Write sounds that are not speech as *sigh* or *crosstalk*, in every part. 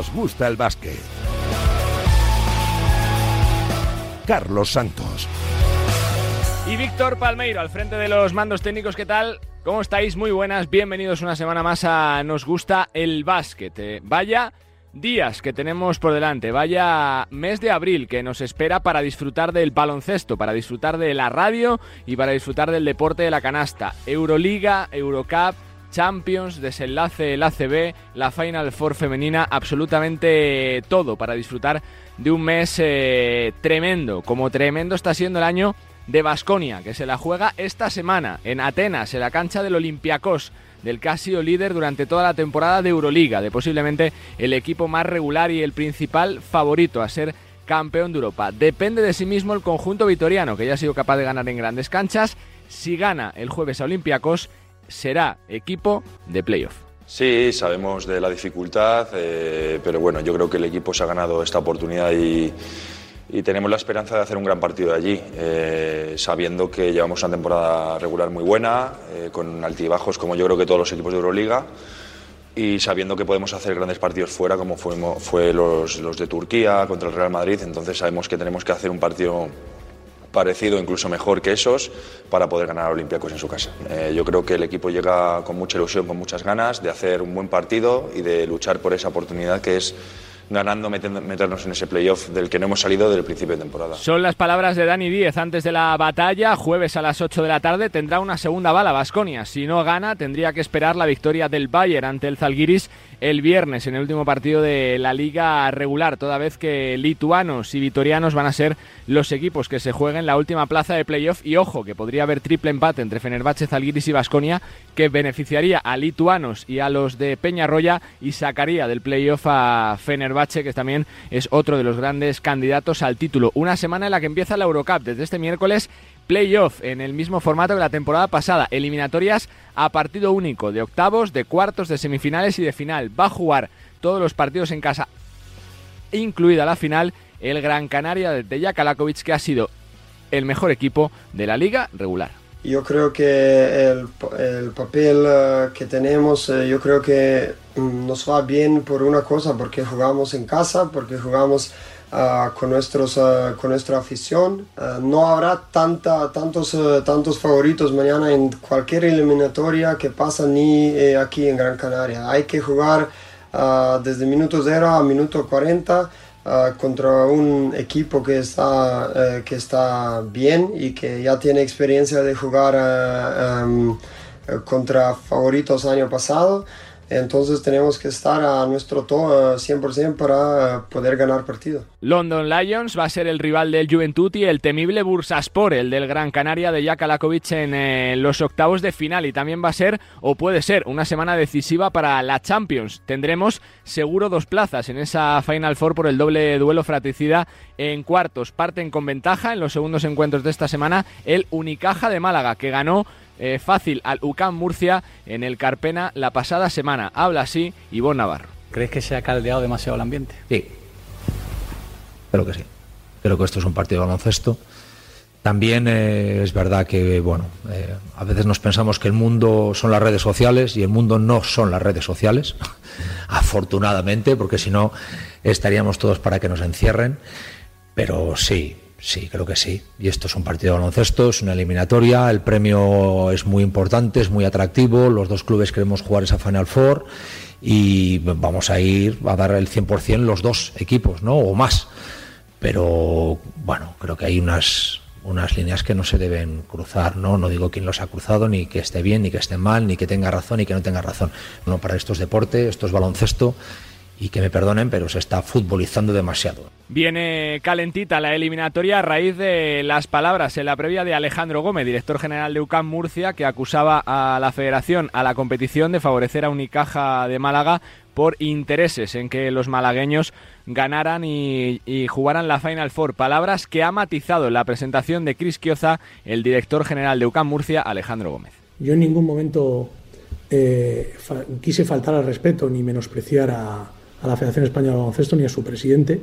nos gusta el básquet. Carlos Santos. Y Víctor Palmeiro, al frente de los mandos técnicos, ¿qué tal? ¿Cómo estáis? Muy buenas, bienvenidos una semana más a Nos gusta el básquet. Eh, vaya días que tenemos por delante, vaya mes de abril que nos espera para disfrutar del baloncesto, para disfrutar de la radio y para disfrutar del deporte de la canasta. Euroliga, Eurocup, Champions, desenlace el ACB, la Final Four femenina, absolutamente todo para disfrutar de un mes eh, tremendo, como tremendo está siendo el año de Basconia, que se la juega esta semana en Atenas, en la cancha del Olympiacos, del Casio líder durante toda la temporada de Euroliga, de posiblemente el equipo más regular y el principal favorito a ser campeón de Europa. Depende de sí mismo el conjunto vitoriano, que ya ha sido capaz de ganar en grandes canchas. Si gana el jueves a Olympiacos, será equipo de playoff. Sí, sabemos de la dificultad, eh, pero bueno, yo creo que el equipo se ha ganado esta oportunidad y, tenemos la esperanza de hacer un gran partido de allí, eh, sabiendo que llevamos una temporada regular muy buena, eh, con altibajos como yo creo que todos los equipos de Euroliga, y sabiendo que podemos hacer grandes partidos fuera, como fuimos, fue los, los de Turquía contra el Real Madrid, entonces sabemos que tenemos que hacer un partido parecido, incluso mejor que esos, para poder ganar a en su casa. Eh, yo creo que el equipo llega con mucha ilusión, con muchas ganas de hacer un buen partido y de luchar por esa oportunidad que es ganando, meternos en ese playoff del que no hemos salido desde el principio de temporada. Son las palabras de Dani Díez antes de la batalla. Jueves a las 8 de la tarde tendrá una segunda bala Vasconia. Si no gana, tendría que esperar la victoria del Bayern ante el Zalgiris el viernes en el último partido de la liga regular, toda vez que lituanos y vitorianos van a ser los equipos que se jueguen la última plaza de playoff y ojo que podría haber triple empate entre Fenerbahce, Zalgiris y Vasconia que beneficiaría a lituanos y a los de Peñarroya y sacaría del playoff a Fenerbahce que también es otro de los grandes candidatos al título. Una semana en la que empieza la Eurocup desde este miércoles playoff en el mismo formato que la temporada pasada, eliminatorias a partido único, de octavos, de cuartos, de semifinales y de final. Va a jugar todos los partidos en casa, incluida la final, el Gran Canaria de Jakalakovic, que ha sido el mejor equipo de la liga regular. Yo creo que el, papel eh, que tenemos, eh, yo creo que mm, nos va bien por una cosa, porque jugamos en casa, porque jugamos Ah, con, nuestros, ah, con nuestra afición. Ah, no habrá tanta, tantos, tantos favoritos mañana en cualquier eliminatoria que pasa ni eh, aquí en Gran Canaria. Hay que jugar desde minuto 0 a minuto 40 contra un equipo que está, eh, que está bien y que ya tiene experiencia de jugar contra favoritos año pasado. Entonces tenemos que estar a nuestro todo 100% para poder ganar partido. London Lions va a ser el rival del Juventud y el temible Bursaspor, el del Gran Canaria de Jaka en eh, los octavos de final. Y también va a ser, o puede ser, una semana decisiva para la Champions. Tendremos seguro dos plazas en esa Final Four por el doble duelo fratricida en cuartos. Parten con ventaja en los segundos encuentros de esta semana el Unicaja de Málaga, que ganó eh, fácil al UCAM Murcia en el Carpena la pasada semana. Habla así Ivonne Navarro. ¿Crees que se ha caldeado demasiado el ambiente? Sí, creo que sí. Creo que esto es un partido de baloncesto. También eh, es verdad que, bueno, eh, a veces nos pensamos que el mundo son las redes sociales y el mundo no son las redes sociales, *laughs* afortunadamente, porque si no estaríamos todos para que nos encierren. Pero sí, Sí, creo que sí. Y esto es un partido de baloncesto, es una eliminatoria, el premio es muy importante, es muy atractivo, los dos clubes queremos jugar esa Final Four y vamos a ir a dar el 100% los dos equipos, ¿no? O más. Pero bueno, creo que hay unas unas líneas que no se deben cruzar, ¿no? No digo quién los ha cruzado, ni que esté bien, ni que esté mal, ni que tenga razón, ni que no tenga razón. No, para esto es deporte, esto es baloncesto y que me perdonen, pero se está futbolizando demasiado. Viene calentita la eliminatoria a raíz de las palabras en la previa de Alejandro Gómez, director general de UCAM Murcia, que acusaba a la federación, a la competición, de favorecer a Unicaja de Málaga por intereses en que los malagueños ganaran y, jugaran la Final Four. Palabras que ha matizado en la presentación de Cris Quioza el director general de UCAM Murcia, Alejandro Gómez. Yo en ningún momento eh, quise faltar al respeto ni menospreciar a a la Federación Española de Baloncesto ni a su presidente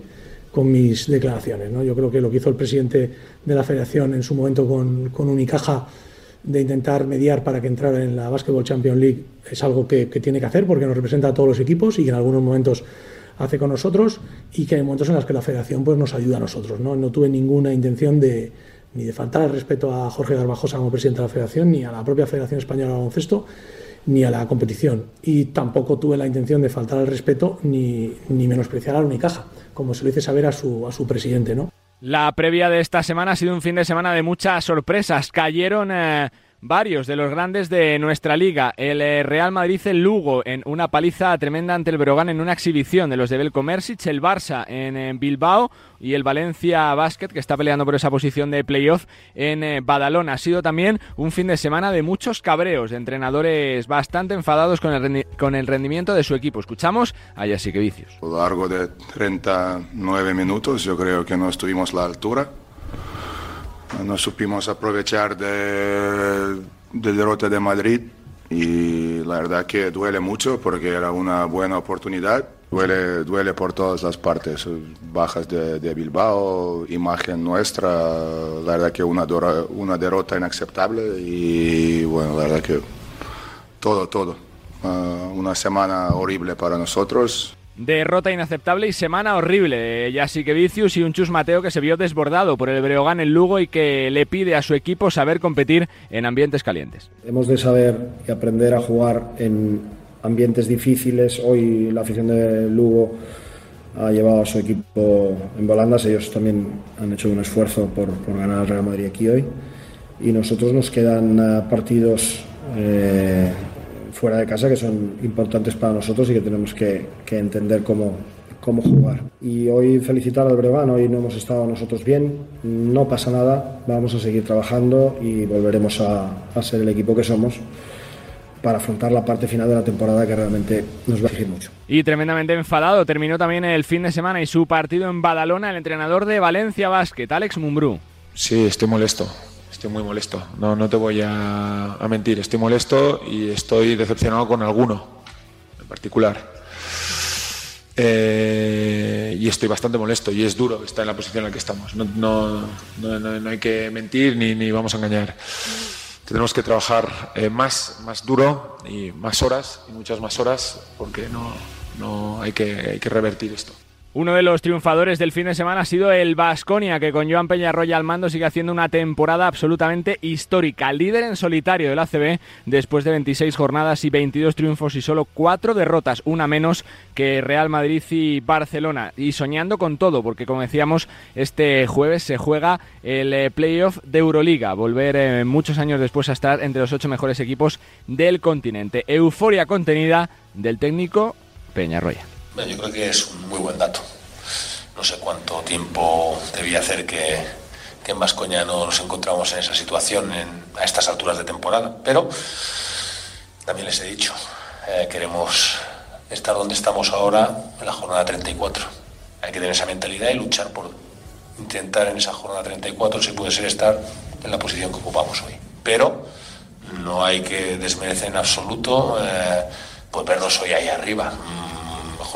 con mis declaraciones. ¿no? Yo creo que lo que hizo el presidente de la Federación en su momento con, con Unicaja de intentar mediar para que entrara en la Basketball Champions League es algo que, tiene que hacer porque nos representa a todos los equipos y en algunos momentos hace con nosotros y que hay momentos en los que la federación pues, nos ayuda a nosotros. No, no tuve ninguna intención de, ni de faltar el respeto a Jorge Garbajosa como presidente de la federación, ni a la propia Federación Española de Baloncesto, ni a la competición. Y tampoco tuve la intención de faltar al respeto ni, ni menospreciar a la Unicaja, como se lo hice saber a su, a su presidente. ¿no? La previa de esta semana ha sido un fin de semana de muchas sorpresas. Cayeron... Eh varios de los grandes de nuestra liga. El eh, Real Madrid, el Lugo en una paliza tremenda ante el Brogan en una exhibición de los de Belcomersic, el Barça en, Bilbao y el Valencia Basket que está peleando por esa posición de playoff en eh, Badalona. Ha sido también un fin de semana de muchos cabreos, de entrenadores bastante enfadados con el, con el rendimiento de su equipo. Escuchamos a Yasique Vicios. A lo largo de 39 minutos yo creo que no estuvimos a la altura no supimos aprovechar de, de derrota de Madrid y la verdad que duele mucho porque era una buena oportunidad. Duele, duele por todas las partes, bajas de, Bilbao, imagen nuestra, la verdad que una, una derrota inaceptable y bueno, la verdad que todo, todo. Uh, una semana horrible para nosotros. Derrota inaceptable y semana horrible. Ya sí que Vicius y un Chus Mateo que se vio desbordado por el Breogán en Lugo y que le pide a su equipo saber competir en ambientes calientes. Hemos de saber y aprender a jugar en ambientes difíciles. Hoy la afición de Lugo ha llevado a su equipo en volandas. Ellos también han hecho un esfuerzo por, ganar al Real Madrid aquí hoy. Y nosotros nos quedan uh, partidos. Eh, fuera de casa que son importantes para nosotros y que tenemos que, que entender cómo, cómo jugar. Y hoy felicitar al Breogán, hoy no hemos estado nosotros bien, no pasa nada, vamos a seguir trabajando y volveremos a, a ser el equipo que somos para afrontar la parte final de la temporada que realmente nos va a exigir mucho. Y tremendamente enfadado terminó también el fin de semana y su partido en Badalona el entrenador de Valencia Basket, Alex Mumbrú. Sí, estoy molesto. Estoy muy molesto, no, no te voy a, mentir, estoy molesto y estoy decepcionado con alguno en particular. Eh, y estoy bastante molesto y es duro estar en la posición en la que estamos. No, no, no, hay que mentir ni, ni, vamos a engañar. Tenemos que trabajar eh, más, más duro y más horas y muchas más horas porque no, no hay, que, hay que revertir esto. Uno de los triunfadores del fin de semana ha sido el Vasconia, que con Joan Peñarroya al mando sigue haciendo una temporada absolutamente histórica. Líder en solitario del ACB después de 26 jornadas y 22 triunfos y solo 4 derrotas, una menos que Real Madrid y Barcelona. Y soñando con todo, porque como decíamos, este jueves se juega el eh, playoff de Euroliga. Volver eh, muchos años después a estar entre los 8 mejores equipos del continente. Euforia contenida del técnico Peñarroya yo creo que es un muy buen dato. No sé cuánto tiempo debía hacer que, que en Vascoña no nos encontramos en esa situación a estas alturas de temporada, pero también les he dicho, eh, queremos estar donde estamos ahora en la jornada 34. Hay que tener esa mentalidad y luchar por intentar en esa jornada 34, si puede ser, estar en la posición que ocupamos hoy. Pero no hay que desmerecer en absoluto eh, pues vernos hoy ahí arriba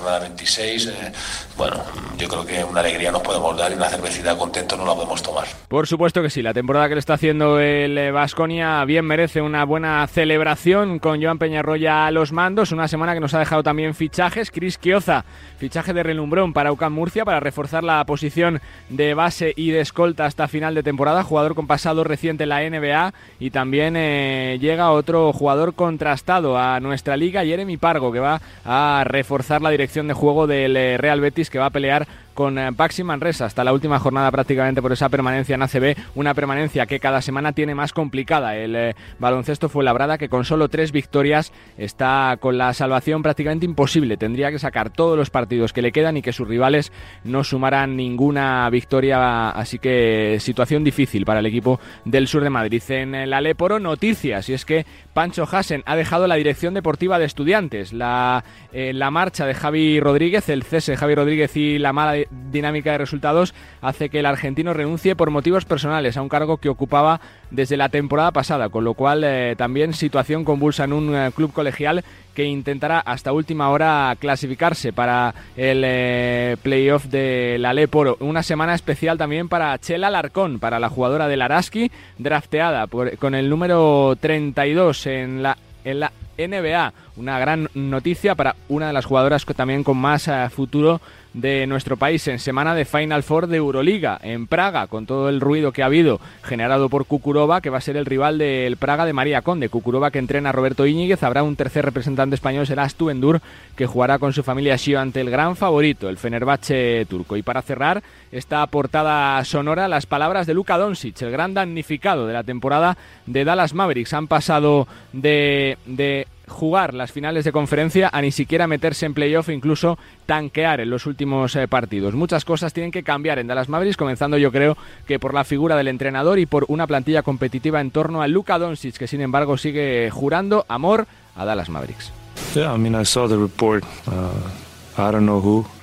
jornada 26. Eh, bueno, yo creo que una alegría nos podemos dar y una cervecita contento no la podemos tomar. Por supuesto que sí, la temporada que le está haciendo el Vasconia bien merece una buena celebración con Joan Peñarroya a los mandos. Una semana que nos ha dejado también fichajes. Cris Quioza, fichaje de relumbrón para UCAM Murcia para reforzar la posición de base y de escolta hasta final de temporada. Jugador con pasado reciente en la NBA y también eh, llega otro jugador contrastado a nuestra liga, Jeremy Pargo, que va a reforzar la dirección de juego del eh, Real Betis que va a pelear con eh, Baxi Manresa hasta la última jornada prácticamente por esa permanencia en ACB, una permanencia que cada semana tiene más complicada. El eh, baloncesto fue labrada que con solo tres victorias está con la salvación prácticamente imposible. Tendría que sacar todos los partidos que le quedan y que sus rivales no sumaran ninguna victoria, así que situación difícil para el equipo del sur de Madrid. En la Leporo, noticias, y es que Pancho Hasen ha dejado la dirección deportiva de estudiantes. La, eh, la marcha de Javi Rodríguez, el cese de Javi Rodríguez y la mala dinámica de resultados hace que el argentino renuncie por motivos personales a un cargo que ocupaba desde la temporada pasada, con lo cual eh, también situación convulsa en un eh, club colegial que intentará hasta última hora clasificarse para el eh, playoff de la Leporo. Una semana especial también para Chela Larcón, para la jugadora del Araski, drafteada con el número 32 en la en la NBA. Una gran noticia para una de las jugadoras también con más futuro de nuestro país en semana de Final Four de Euroliga en Praga, con todo el ruido que ha habido generado por Kukurova, que va a ser el rival del Praga de María Conde. Kukurova que entrena a Roberto Íñiguez, habrá un tercer representante español, será Astu Endur, que jugará con su familia Shio ante el gran favorito, el Fenerbahce turco. Y para cerrar esta portada sonora, las palabras de Luka Doncic, el gran damnificado de la temporada de Dallas Mavericks. Han pasado de, de jugar las finales de conferencia a ni siquiera meterse en playoff e incluso tanquear en los últimos eh, partidos. Muchas cosas tienen que cambiar en Dallas Mavericks, comenzando yo creo que por la figura del entrenador y por una plantilla competitiva en torno a Luka Doncic, que sin embargo sigue jurando amor a Dallas Mavericks.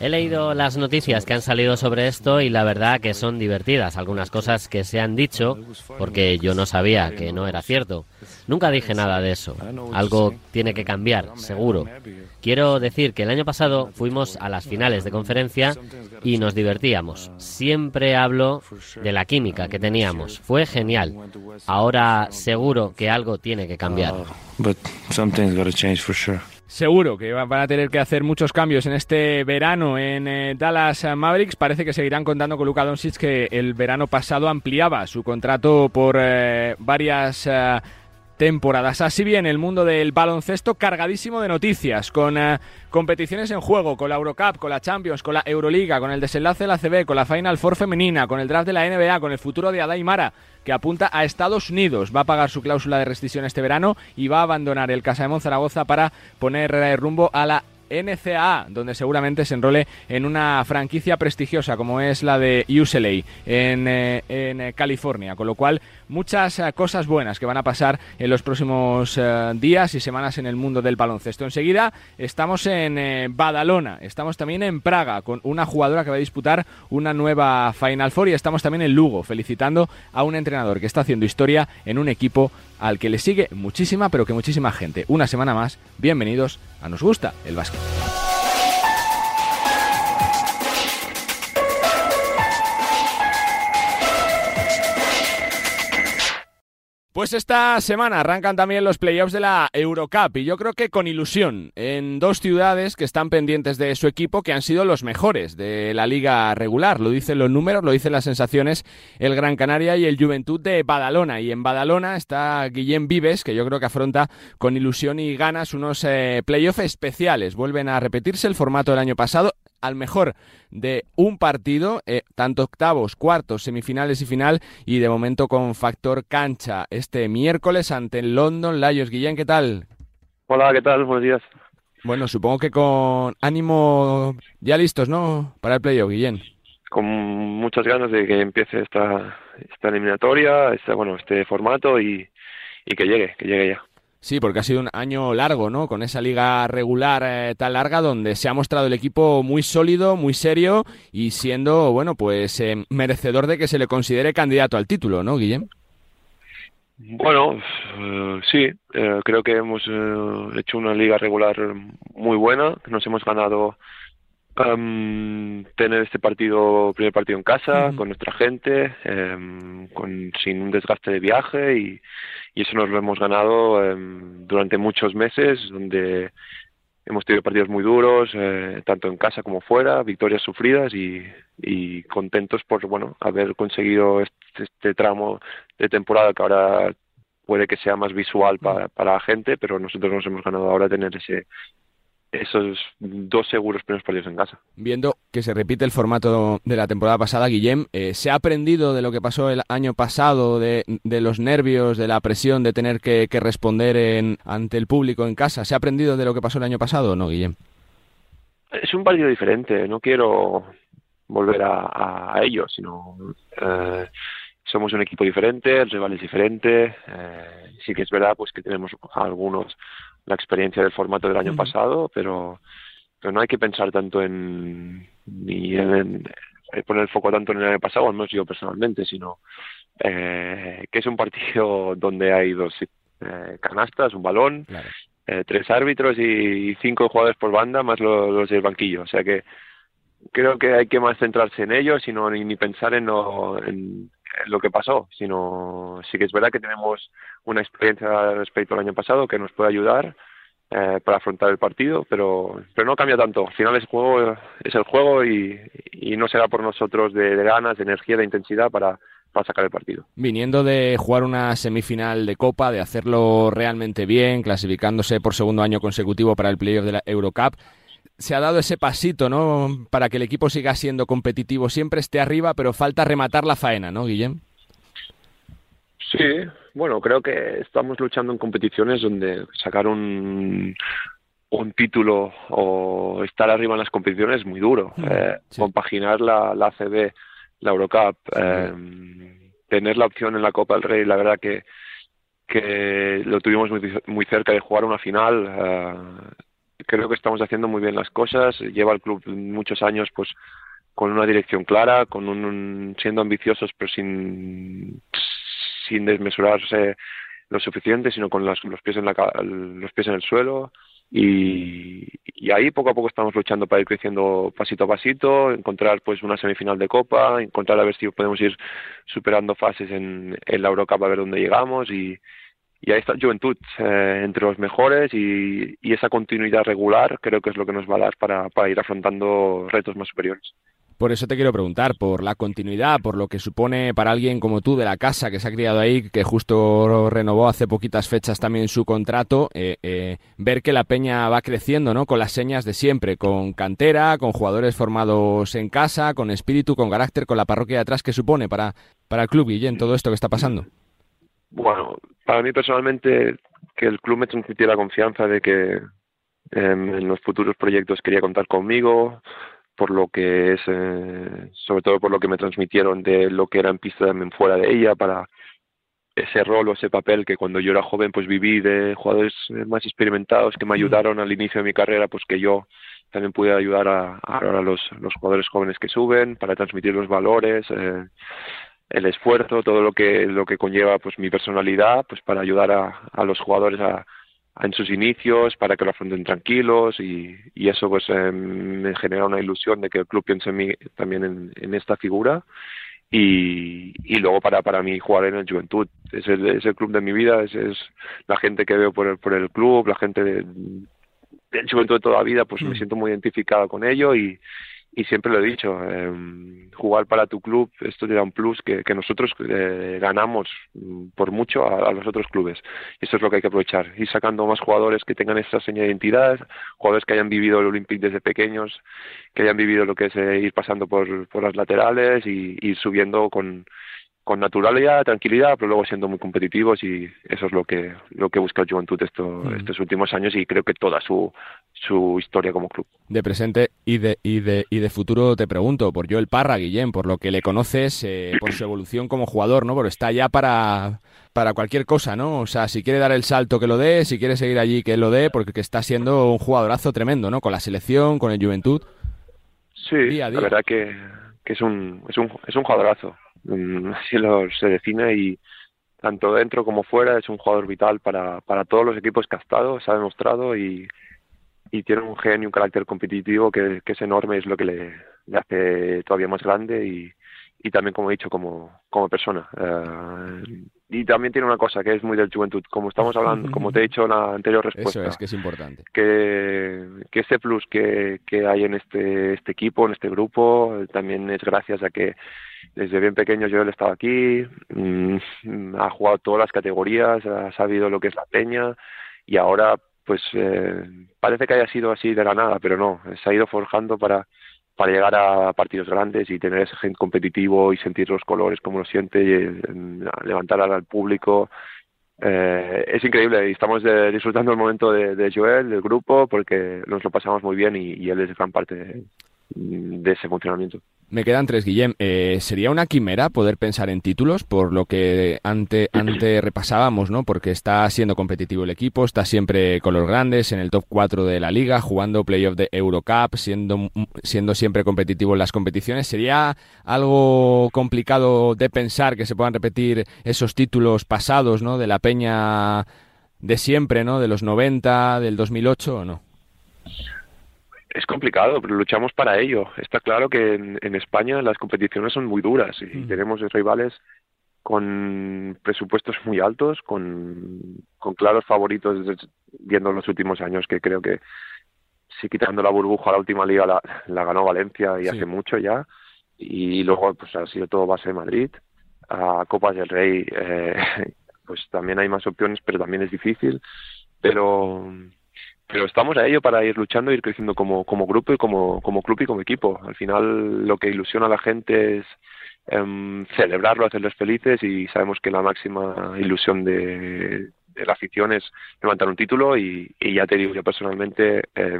He leído las noticias que han salido sobre esto y la verdad que son divertidas. Algunas cosas que se han dicho porque yo no sabía que no era cierto. Nunca dije nada de eso. Algo tiene que cambiar, seguro. Quiero decir que el año pasado fuimos a las finales de conferencia y nos divertíamos. Siempre hablo de la química que teníamos. Fue genial. Ahora seguro que algo tiene que cambiar. Seguro que van a tener que hacer muchos cambios en este verano en eh, Dallas Mavericks. Parece que seguirán contando con Luka Doncic que el verano pasado ampliaba su contrato por eh, varias eh, temporadas. Así bien, el mundo del baloncesto cargadísimo de noticias, con competiciones en juego, con la Eurocup, con la Champions, con la Euroliga, con el desenlace de la CB, con la Final Four femenina, con el draft de la NBA, con el futuro de Adaimara que apunta a Estados Unidos. Va a pagar su cláusula de rescisión este verano y va a abandonar el Casa de Zaragoza para poner eh, rumbo a la NCAA, donde seguramente se enrole en una franquicia prestigiosa como es la de UCLA en, eh, en eh, California, con lo cual muchas eh, cosas buenas que van a pasar en los próximos días y semanas en el mundo del baloncesto. Enseguida estamos en Badalona, estamos también en Praga con una jugadora que va a disputar una nueva Final Four y estamos también en Lugo felicitando a un entrenador que está haciendo historia en un equipo al que le sigue muchísima, pero que muchísima gente. Una semana más, bienvenidos a Nos Gusta el Básquet. Pues esta semana arrancan también los playoffs de la Eurocup y yo creo que con ilusión en dos ciudades que están pendientes de su equipo que han sido los mejores de la liga regular. Lo dicen los números, lo dicen las sensaciones el Gran Canaria y el Juventud de Badalona. Y en Badalona está Guillem Vives que yo creo que afronta con ilusión y ganas unos eh, playoffs especiales. Vuelven a repetirse el formato del año pasado al mejor de un partido, eh, tanto octavos, cuartos, semifinales y final, y de momento con factor cancha este miércoles ante el London Lions. Guillén, ¿qué tal? Hola, ¿qué tal? Buenos días. Bueno, supongo que con ánimo ya listos, ¿no? Para el playoff, Guillén. Con muchas ganas de que empiece esta, esta eliminatoria, este, bueno, este formato y, y que llegue, que llegue ya. Sí, porque ha sido un año largo, ¿no? Con esa liga regular eh, tan larga donde se ha mostrado el equipo muy sólido, muy serio y siendo, bueno, pues eh, merecedor de que se le considere candidato al título, ¿no, Guillem? Bueno, eh, sí, creo que hemos hecho una liga regular muy buena, nos hemos ganado tener este partido, primer partido en casa, con nuestra gente, em, con, sin un desgaste de viaje y, y eso nos lo hemos ganado em, durante muchos meses, donde hemos tenido partidos muy duros, eh, tanto en casa como fuera, victorias sufridas y, y contentos por bueno haber conseguido este, este, tramo de temporada que ahora puede que sea más visual para, para la gente, pero nosotros nos hemos ganado ahora tener ese esos dos seguros primeros partidos en casa. Viendo que se repite el formato de la temporada pasada, Guillem, eh, ¿se ha aprendido de lo que pasó el año pasado, de, los nervios, de la presión de tener que, responder en, ante el público en casa? ¿Se ha aprendido de lo que pasó el año pasado o no, Guillem? Es un partido diferente, no quiero volver a, a ello, sino eh, somos un equipo diferente, el rival es diferente, eh, sí que es verdad pues que tenemos algunos la experiencia del formato del año pasado, pero, pero no hay que pensar tanto en ni en, poner el foco tanto en el año pasado, al menos yo personalmente, sino eh, que es un partido *laughs* donde hay dos eh, canastas, un balón, eh, tres árbitros y, cinco jugadores por banda más los, del banquillo. O sea que creo que hay que más centrarse en ello, sino ni, ni pensar en lo, en, lo que pasó, sino sí que es verdad que tenemos una experiencia respecto al año pasado que nos puede ayudar eh, para afrontar el partido, pero, pero no cambia tanto. Al final es el juego, es el juego y, y no será por nosotros de, de ganas, de energía, de intensidad para, para sacar el partido. Viniendo de jugar una semifinal de Copa, de hacerlo realmente bien, clasificándose por segundo año consecutivo para el playoff de la Eurocup, se ha dado ese pasito, ¿no? Para que el equipo siga siendo competitivo, siempre esté arriba, pero falta rematar la faena, ¿no, Guillem? Sí, bueno, creo que estamos luchando en competiciones donde sacar un, un título o estar arriba en las competiciones es muy duro. Eh, Compaginar la, la ACB, la Eurocup, eh, tener la opción en la Copa del Rey, la verdad que, que lo tuvimos muy, muy cerca de jugar una final. Eh, creo que estamos haciendo muy bien las cosas. Lleva el club muchos años, pues con una dirección clara, con un, siendo ambiciosos, pero sin sin desmesurarse lo suficiente, sino con los, los pies en la, los pies en el suelo. Y, y, ahí poco a poco estamos luchando para ir creciendo pasito a pasito, encontrar pues una semifinal de Copa, encontrar a ver si podemos ir superando fases en, en la Eurocup a ver dónde llegamos y, y ahí está Juventud eh, entre los mejores y, esa continuidad regular creo que es lo que nos va a dar para, ir afrontando retos más superiores. Por eso te quiero preguntar, por la continuidad, por lo que supone para alguien como tú de la casa que se ha criado ahí, que justo renovó hace poquitas fechas también su contrato, eh, eh, ver que la peña va creciendo, ¿no? Con las señas de siempre, con cantera, con jugadores formados en casa, con espíritu, con carácter, con la parroquia de atrás, ¿qué supone para, para el club, Guillén, todo esto que está pasando? Bueno, para mí personalmente, que el club me transmitiera confianza de que eh, en los futuros proyectos quería contar conmigo, por lo que es, eh, sobre todo por lo que me transmitieron de lo que era en pista también fuera de ella, para ese rol o ese papel que cuando yo era joven pues viví de jugadores más experimentados que me ayudaron al inicio de mi carrera, pues que yo también pude ayudar a, a, los, los jugadores jóvenes que suben para transmitir los valores, eh, el esfuerzo, todo lo que lo que conlleva pues mi personalidad, pues para ayudar a, a los jugadores a, en sus inicios para que lo afronten tranquilos y, y eso pues eh, me genera una ilusión de que el club piense en mí también en, en esta figura y, y luego para para mí jugar en el Juventud. Es el, es el club de mi vida es, es la gente que veo por el, por el club la gente de, del Juventud de toda la vida pues me siento muy identificado con ello y, y siempre lo he dicho, eh, jugar para tu club, esto te da un plus que, nosotros eh, ganamos por mucho a, los otros clubes. Y eso es lo que hay que aprovechar, ir sacando más jugadores que tengan esta seña de identidad, jugadores que hayan vivido el Olympic desde pequeños, que hayan vivido lo que es eh, ir pasando por, por las laterales y ir subiendo con, con naturalidad, tranquilidad, pero luego siendo muy competitivos y eso es lo que lo que busca el Juventud esto, mm. estos últimos años y creo que toda su, su historia como club. De presente y de, y de, y de futuro te pregunto, por Joel Parra, Guillén, por lo que le conoces, eh, por su evolución como jugador, ¿no? Porque está ya para, para cualquier cosa, ¿no? O sea, si quiere dar el salto que lo dé, si quiere seguir allí que lo dé, porque está siendo un jugadorazo tremendo, ¿no? Con la selección, con el Juventud. Sí, día día. la verdad que, que es un, es un, es un jugadorazo así lo, se define y tanto dentro como fuera es un jugador vital para, para todos los equipos que ha estado, se ha demostrado y, y tiene un genio, un carácter competitivo que, que es enorme, es lo que le, le hace todavía más grande y, y también, como he dicho, como, como persona. Uh, y también tiene una cosa que es muy del juventud, como estamos hablando, *laughs* como te he dicho en la anterior respuesta. Eso es que es importante. Que, que ese plus que, que hay en este, este equipo, en este grupo, también es gracias a que desde bien pequeño yo he estado aquí, mmm, ha jugado todas las categorías, ha sabido lo que es la peña y ahora pues eh, parece que haya sido así de la nada, pero no, se ha ido forjando para para llegar a partidos grandes y tener ese gen competitivo y sentir los colores como lo siente y eh, levantar al público. Eh, es increíble y estamos de, disfrutando el momento de, Joel, del grupo, porque nos lo pasamos muy bien y, él es gran parte de ese funcionamiento. Me quedan tres, Guillem. Eh, ¿Sería una quimera poder pensar en títulos por lo que ante, *clears throat* ante repasábamos, ¿no? Porque está siendo competitivo el equipo, está siempre con los grandes, en el top 4 de la liga, jugando playoff de Eurocup, siendo, siendo siempre competitivo en las competiciones. ¿Sería algo complicado de pensar que se puedan repetir esos títulos pasados, ¿no? De la peña de siempre, ¿no? De los 90, del 2008 o no? Es complicado, pero luchamos para ello. Está claro que en, en España las competiciones son muy duras y mm. tenemos rivales con presupuestos muy altos, con, con claros favoritos viendo los últimos años que creo que si quitando la burbuja la última liga la, la ganó Valencia y hace mucho ya y luego pues ha sido todo base de Madrid a Copas del Rey eh, *laughs* pues también hay más opciones pero también es difícil pero pero estamos a ello para ir luchando, ir creciendo como, como grupo y como, como club y como equipo. Al final lo que ilusiona a la gente es eh, celebrarlo, hacerles felices y sabemos que la máxima ilusión de, de la afición es levantar un título y, y ya te digo, yo personalmente eh,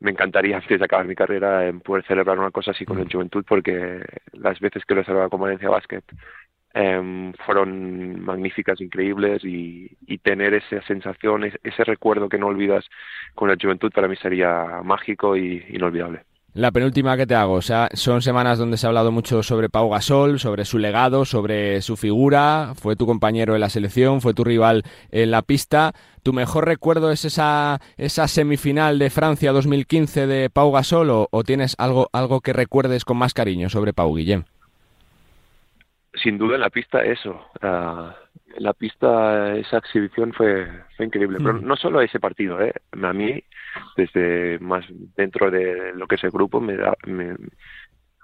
me encantaría *laughs* antes de acabar mi carrera en poder celebrar una cosa así con el Juventud porque las veces que lo he celebrado con Valencia Basket eh, fueron magníficas, increíbles y, tener esa sensación, ese recuerdo que no olvidas con la juventud para mí sería mágico y inolvidable. La penúltima que te hago, o son semanas donde se ha hablado mucho sobre Pau Gasol, sobre su legado, sobre su figura, fue tu compañero en la selección, fue tu rival en la pista. ¿Tu mejor recuerdo es esa, semifinal de Francia 2015 de Pau Gasol o, o tienes algo, algo que recuerdes con más cariño sobre Pau Guillem? Sin duda en la pista eso. Uh, en la pista esa exhibición fue, fue increíble. Pero no solo ese partido, ¿eh? a mí, desde más dentro de lo que es el grupo, me, da, me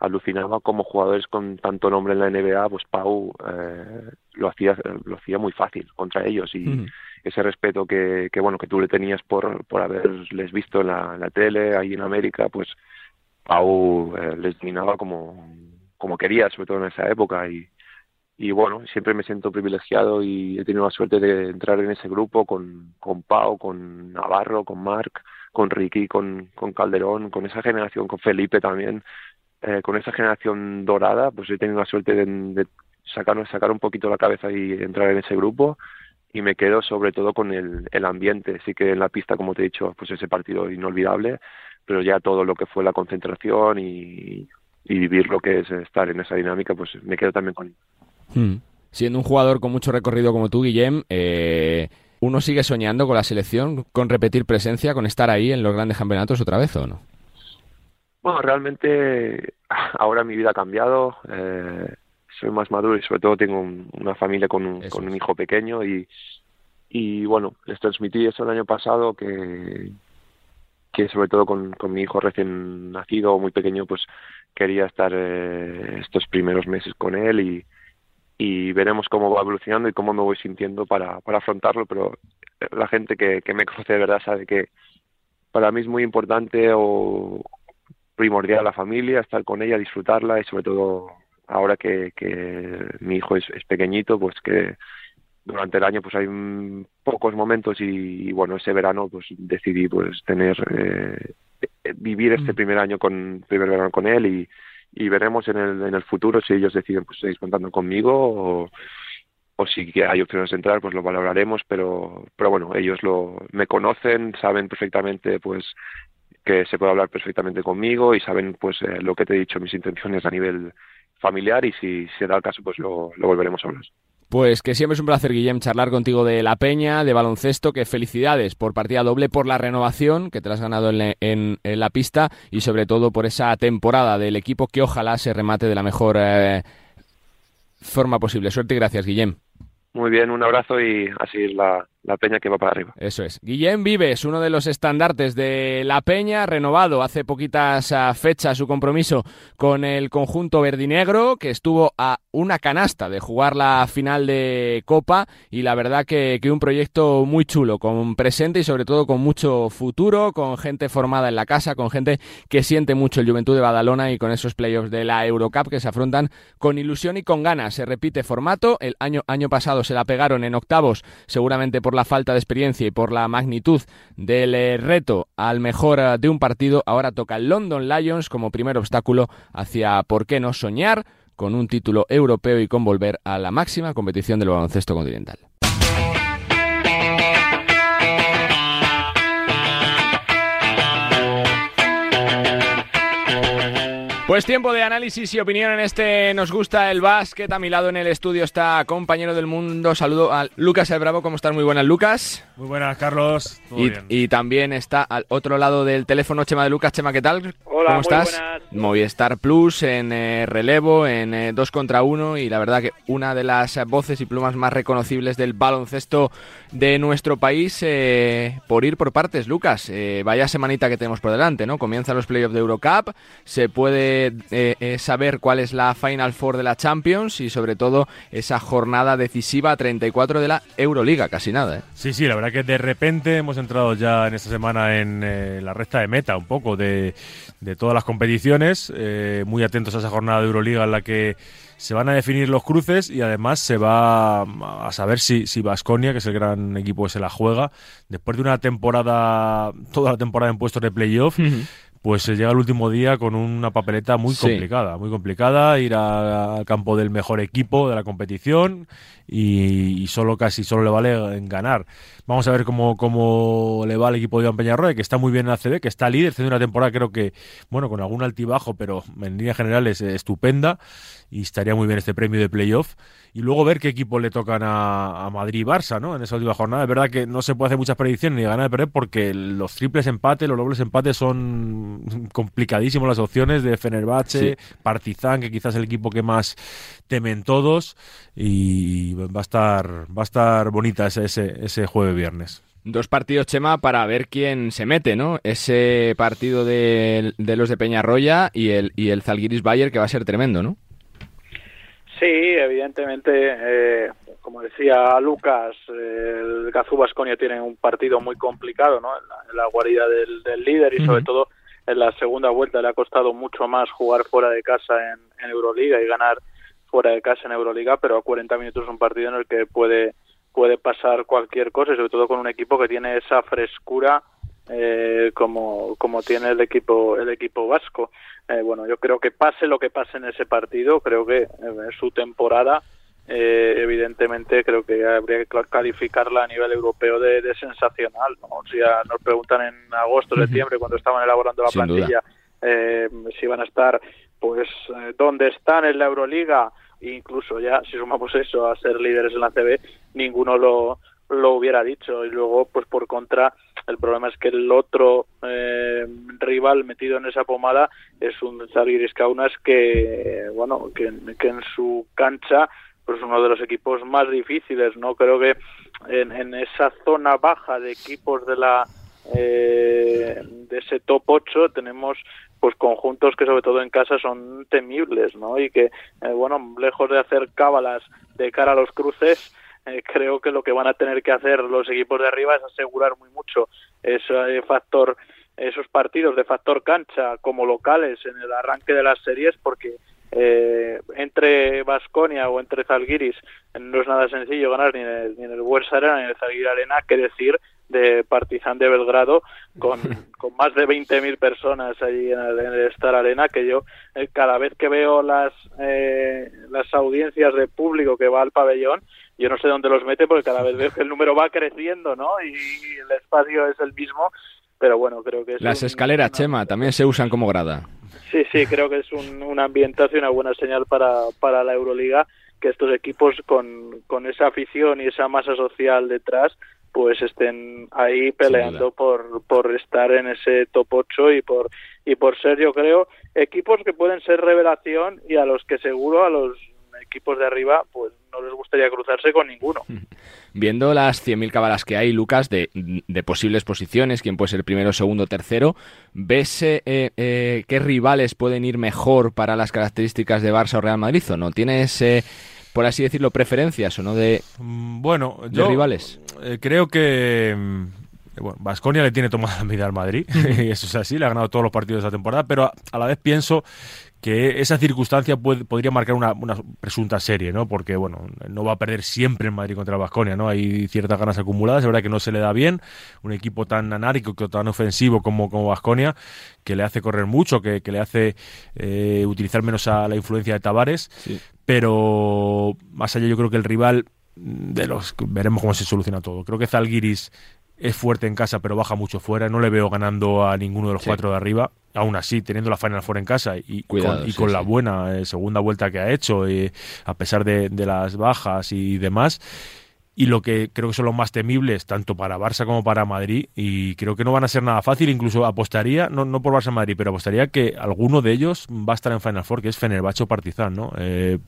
alucinaba como jugadores con tanto nombre en la NBA, pues Pau eh, lo hacía lo hacía muy fácil contra ellos y mm. ese respeto que, que bueno que tú le tenías por por haberles visto en la, en la tele ahí en América, pues Pau eh, les dominaba como como quería, sobre todo en esa época y y bueno, siempre me siento privilegiado y he tenido la suerte de entrar en ese grupo con, con Pau, con Navarro, con Marc, con Ricky, con, con Calderón, con esa generación, con Felipe también, eh, con esa generación dorada, pues he tenido la suerte de, de sacar, un poquito la cabeza y entrar en ese grupo y me quedo sobre todo con el, el ambiente, sí que en la pista, como te he dicho, pues ese partido inolvidable, pero ya todo lo que fue la concentración y, y vivir lo que es estar en esa dinámica, pues me quedo también con Hmm. Siendo un jugador con mucho recorrido como tú, Guillem, eh, ¿uno sigue soñando con la selección, con repetir presencia, con estar ahí en los grandes campeonatos otra vez o no? Bueno, realmente *laughs* ahora mi vida ha cambiado. Eh, soy más maduro y sobre todo tengo un, una familia con un, con un hijo pequeño y, y bueno, les transmití eso el año pasado que, que sobre todo con, con mi hijo recién nacido, muy pequeño, pues quería estar eh, estos primeros meses con él y, y veremos cómo va evolucionando y cómo me voy sintiendo para, para afrontarlo, pero la gente que, que me conoce de verdad sabe que para mí es muy importante o primordial la familia, estar con ella, disfrutarla y sobre todo ahora que, que mi hijo es, es pequeñito, pues que durante el año pues hay pocos momentos y, y, bueno ese verano pues decidí pues tener eh, vivir este primer año con primer verano con él y, y veremos en el, en el futuro si ellos deciden pues seguir contando conmigo o, o si hay opciones de entrar pues lo valoraremos pero pero bueno ellos lo me conocen saben perfectamente pues que se puede hablar perfectamente conmigo y saben pues eh, lo que te he dicho mis intenciones a nivel familiar y si se da el caso pues lo, lo volveremos a hablar pues que siempre es un placer, Guillem, charlar contigo de la Peña, de baloncesto, que felicidades por partida doble, por la renovación que te has ganado en, la pista y sobre todo por esa temporada del equipo que ojalá se remate de la mejor eh, forma posible. Suerte y gracias, Guillem. Muy bien, un abrazo y así la, la Peña que va para arriba. Eso es. Guillem Vives, uno de los estandartes de La Peña, renovado hace poquitas uh, fechas su compromiso con el conjunto verdinegro, que estuvo a una canasta de jugar la final de Copa y la verdad que, que, un proyecto muy chulo, con presente y sobre todo con mucho futuro, con gente formada en la casa, con gente que siente mucho el Juventud de Badalona y con esos playoffs de la Eurocup que se afrontan con ilusión y con ganas. Se repite formato, el año, año pasado se la pegaron en octavos, seguramente por la falta de experiencia y por la magnitud del eh, reto al mejor uh, de un partido, ahora toca el London Lions como primer obstáculo hacia, ¿por qué no soñar? con un título europeo y con volver a la máxima competición del baloncesto continental. Pues tiempo de análisis y opinión en este Nos gusta el básquet. A mi lado en el estudio está compañero del mundo. Saludo a Lucas El Bravo. ¿Cómo estás? Muy buenas, Lucas. Muy buenas, Carlos. Y, y, también está al otro lado del teléfono Chema de Lucas. Chema, ¿qué tal? Hola, ¿Cómo estás? Buenas. Movistar Plus en eh, relevo, en eh, dos contra uno y la verdad que una de las voces y plumas más reconocibles del baloncesto de nuestro país eh, por ir por partes, Lucas. vaya semanita que tenemos por delante, ¿no? Comienzan los playoffs de Eurocup, se puede saber cuál es la Final Four de la Champions y sobre todo esa jornada decisiva 34 de la Euroliga, casi nada. ¿eh? Sí, sí, la verdad que de repente hemos entrado ya en esta semana en la recta de meta un poco de todas las competiciones, eh, muy atentos a esa jornada de Euroliga en la que se van a definir los cruces y además se va a saber si Vasconia, que es el gran equipo que se la juega, después de una temporada, toda la temporada en puestos de playoff, pues se llega el último día con una papeleta muy complicada, muy complicada, ir al campo del mejor equipo de la competición y, solo casi solo le vale en ganar. Vamos a ver cómo, cómo le va al equipo de Iván Peñarroya, que está muy bien en la CD, que está líder, haciendo una temporada creo que, bueno, con algún altibajo, pero en línea general es estupenda y estaría muy bien este premio de playoff. Y luego ver qué equipo le tocan a, Madrid y Barça, ¿no? En esa última jornada. Es verdad que no se puede hacer muchas predicciones ni ganar ni perder porque los triples empates, los dobles empates son *laughs* complicadísimos las opciones de Fenerbahce, Partizan, que quizás es el equipo que más temen todos. Y va a estar, va a estar bonita ese, ese, ese jueves viernes. Dos partidos, Chema, para ver quién se mete, ¿no? Ese partido de, de los de Peñarroya y el, y el Zalgiris Bayer, que va a ser tremendo, ¿no? Sí, evidentemente, eh, como decía Lucas, el Gazú Basconia tiene un partido muy complicado ¿no? en, la, guarida del, líder y sobre todo en la segunda vuelta le ha costado mucho más jugar fuera de casa en, Euroliga y ganar fuera de casa en Euroliga, pero a 40 minutos es un partido en el que puede, puede pasar cualquier cosa y sobre todo con un equipo que tiene esa frescura eh, como, como tiene el equipo el equipo vasco. Eh, bueno, yo creo que pase lo que pase en ese partido, creo que en su temporada, eh, evidentemente, creo que habría que calificarla a nivel europeo de, sensacional. ¿no? Nos preguntan en agosto, septiembre, cuando estaban elaborando la plantilla, si van a estar, pues, dónde están en la Euroliga, incluso ya, si sumamos eso a ser líderes en la CB, ninguno lo, lo hubiera dicho. Y luego, pues por contra, el problema es que el otro eh, rival metido en esa pomada es un Zalgiris Kaunas que, bueno, que, en su cancha pues es uno de los equipos más difíciles, ¿no? Creo que en, en esa zona baja de equipos de la eh, de ese top 8 tenemos pues conjuntos que sobre todo en casa son temibles, ¿no? Y que, eh, bueno, lejos de hacer cábalas de cara a los cruces, eh, creo que lo que van a tener que hacer los equipos de arriba es asegurar muy mucho ese factor esos partidos de factor cancha como locales en el arranque de las series porque eh, entre Vasconia o entre Zalgiris no es nada sencillo ganar ni en el, ni en el Arena ni en el Zalgiris Arena, que decir de Partizan de Belgrado con, *laughs* con más de 20.000 personas allí en el, Star Arena que yo eh, cada vez que veo las eh, las audiencias de público que va al pabellón yo no sé dónde los mete porque cada vez veo que el número va creciendo no y el espacio es el mismo pero bueno creo que es las escaleras Chema también se usan como grada. Sí sí creo que es un, un ambientazo y una buena señal para para la Euroliga que estos equipos con, con esa afición y esa masa social detrás pues estén ahí peleando por, por estar en ese top 8 y por y por ser yo creo equipos que pueden ser revelación y a los que seguro a los equipos de arriba pues no les gustaría cruzarse con ninguno. *laughs* Viendo las 100.000 cabalas que hay, Lucas, de, de, posibles posiciones, quién puede ser primero, segundo, tercero, ¿ves eh, eh, qué rivales pueden ir mejor para las características de Barça o Real Madrid o no? ¿Tienes eh, por así decirlo, preferencias o no de, mm, bueno, de rivales? Eh, creo que mm, bueno, Vasconia le tiene tomada la medida al Madrid, *laughs* y eso es así, le ha ganado todos los partidos de esta temporada, pero a la vez pienso que esa circunstancia puede, podría marcar una, presunta serie, ¿no? Porque, bueno, no va a perder siempre en Madrid contra Vasconia, ¿no? Hay ciertas ganas acumuladas, es verdad que no se le da bien, un equipo tan anárico, tan ofensivo como Vasconia, que le hace correr mucho, que, le hace eh, utilizar menos a la influencia de Tavares, pero más allá yo creo que el rival de los veremos cómo se soluciona todo. Creo que Zalgiris es fuerte en casa, pero baja mucho fuera. No le veo ganando a ninguno de los cuatro de arriba. Aún así, teniendo la Final Four en casa y, con, la buena eh, segunda vuelta que ha hecho, eh, a pesar de, las bajas y demás. Y lo que creo que son los más temibles tanto para Barça como para Madrid y creo que no van a ser nada fácil, incluso apostaría, no, no por Barça Madrid, pero apostaría que alguno de ellos va a estar en Final Four, que es Fenerbahce o Partizan, ¿no? Eh,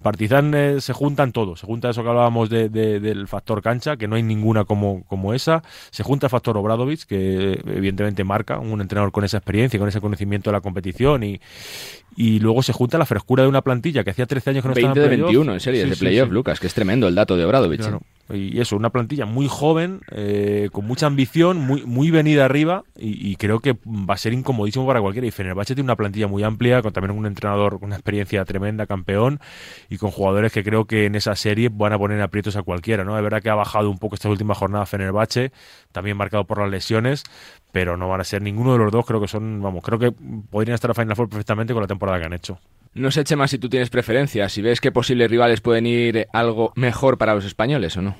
Partizan eh, se juntan todos, se junta eso que hablábamos del factor cancha, que no hay ninguna como, como esa, se junta el factor Obradovic, que evidentemente marca, un entrenador con esa experiencia, con ese conocimiento de la competición y, y luego se junta la frescura de una plantilla que hacía 13 años que no 20 estaba en de 21 en series de playoff, Lucas, que es tremendo el dato de Obradovic. ¿eh? Y eso, una plantilla muy joven, eh, con mucha ambición, muy, muy venida arriba y, creo que va a ser incomodísimo para cualquiera. Y Fenerbahce tiene una plantilla muy amplia, con también un entrenador con una experiencia tremenda, campeón, y con jugadores que creo que en esa serie van a poner aprietos a cualquiera. ¿no? Es verdad que ha bajado un poco esta última jornada Fenerbahce, también marcado por las lesiones, pero no van a ser ninguno de los dos, creo que son, vamos, creo que podrían estar a Final Four perfectamente con la temporada que han hecho. No sé, Chema, si tú tienes preferencias, si ves que posibles rivales pueden ir algo mejor para los españoles o no.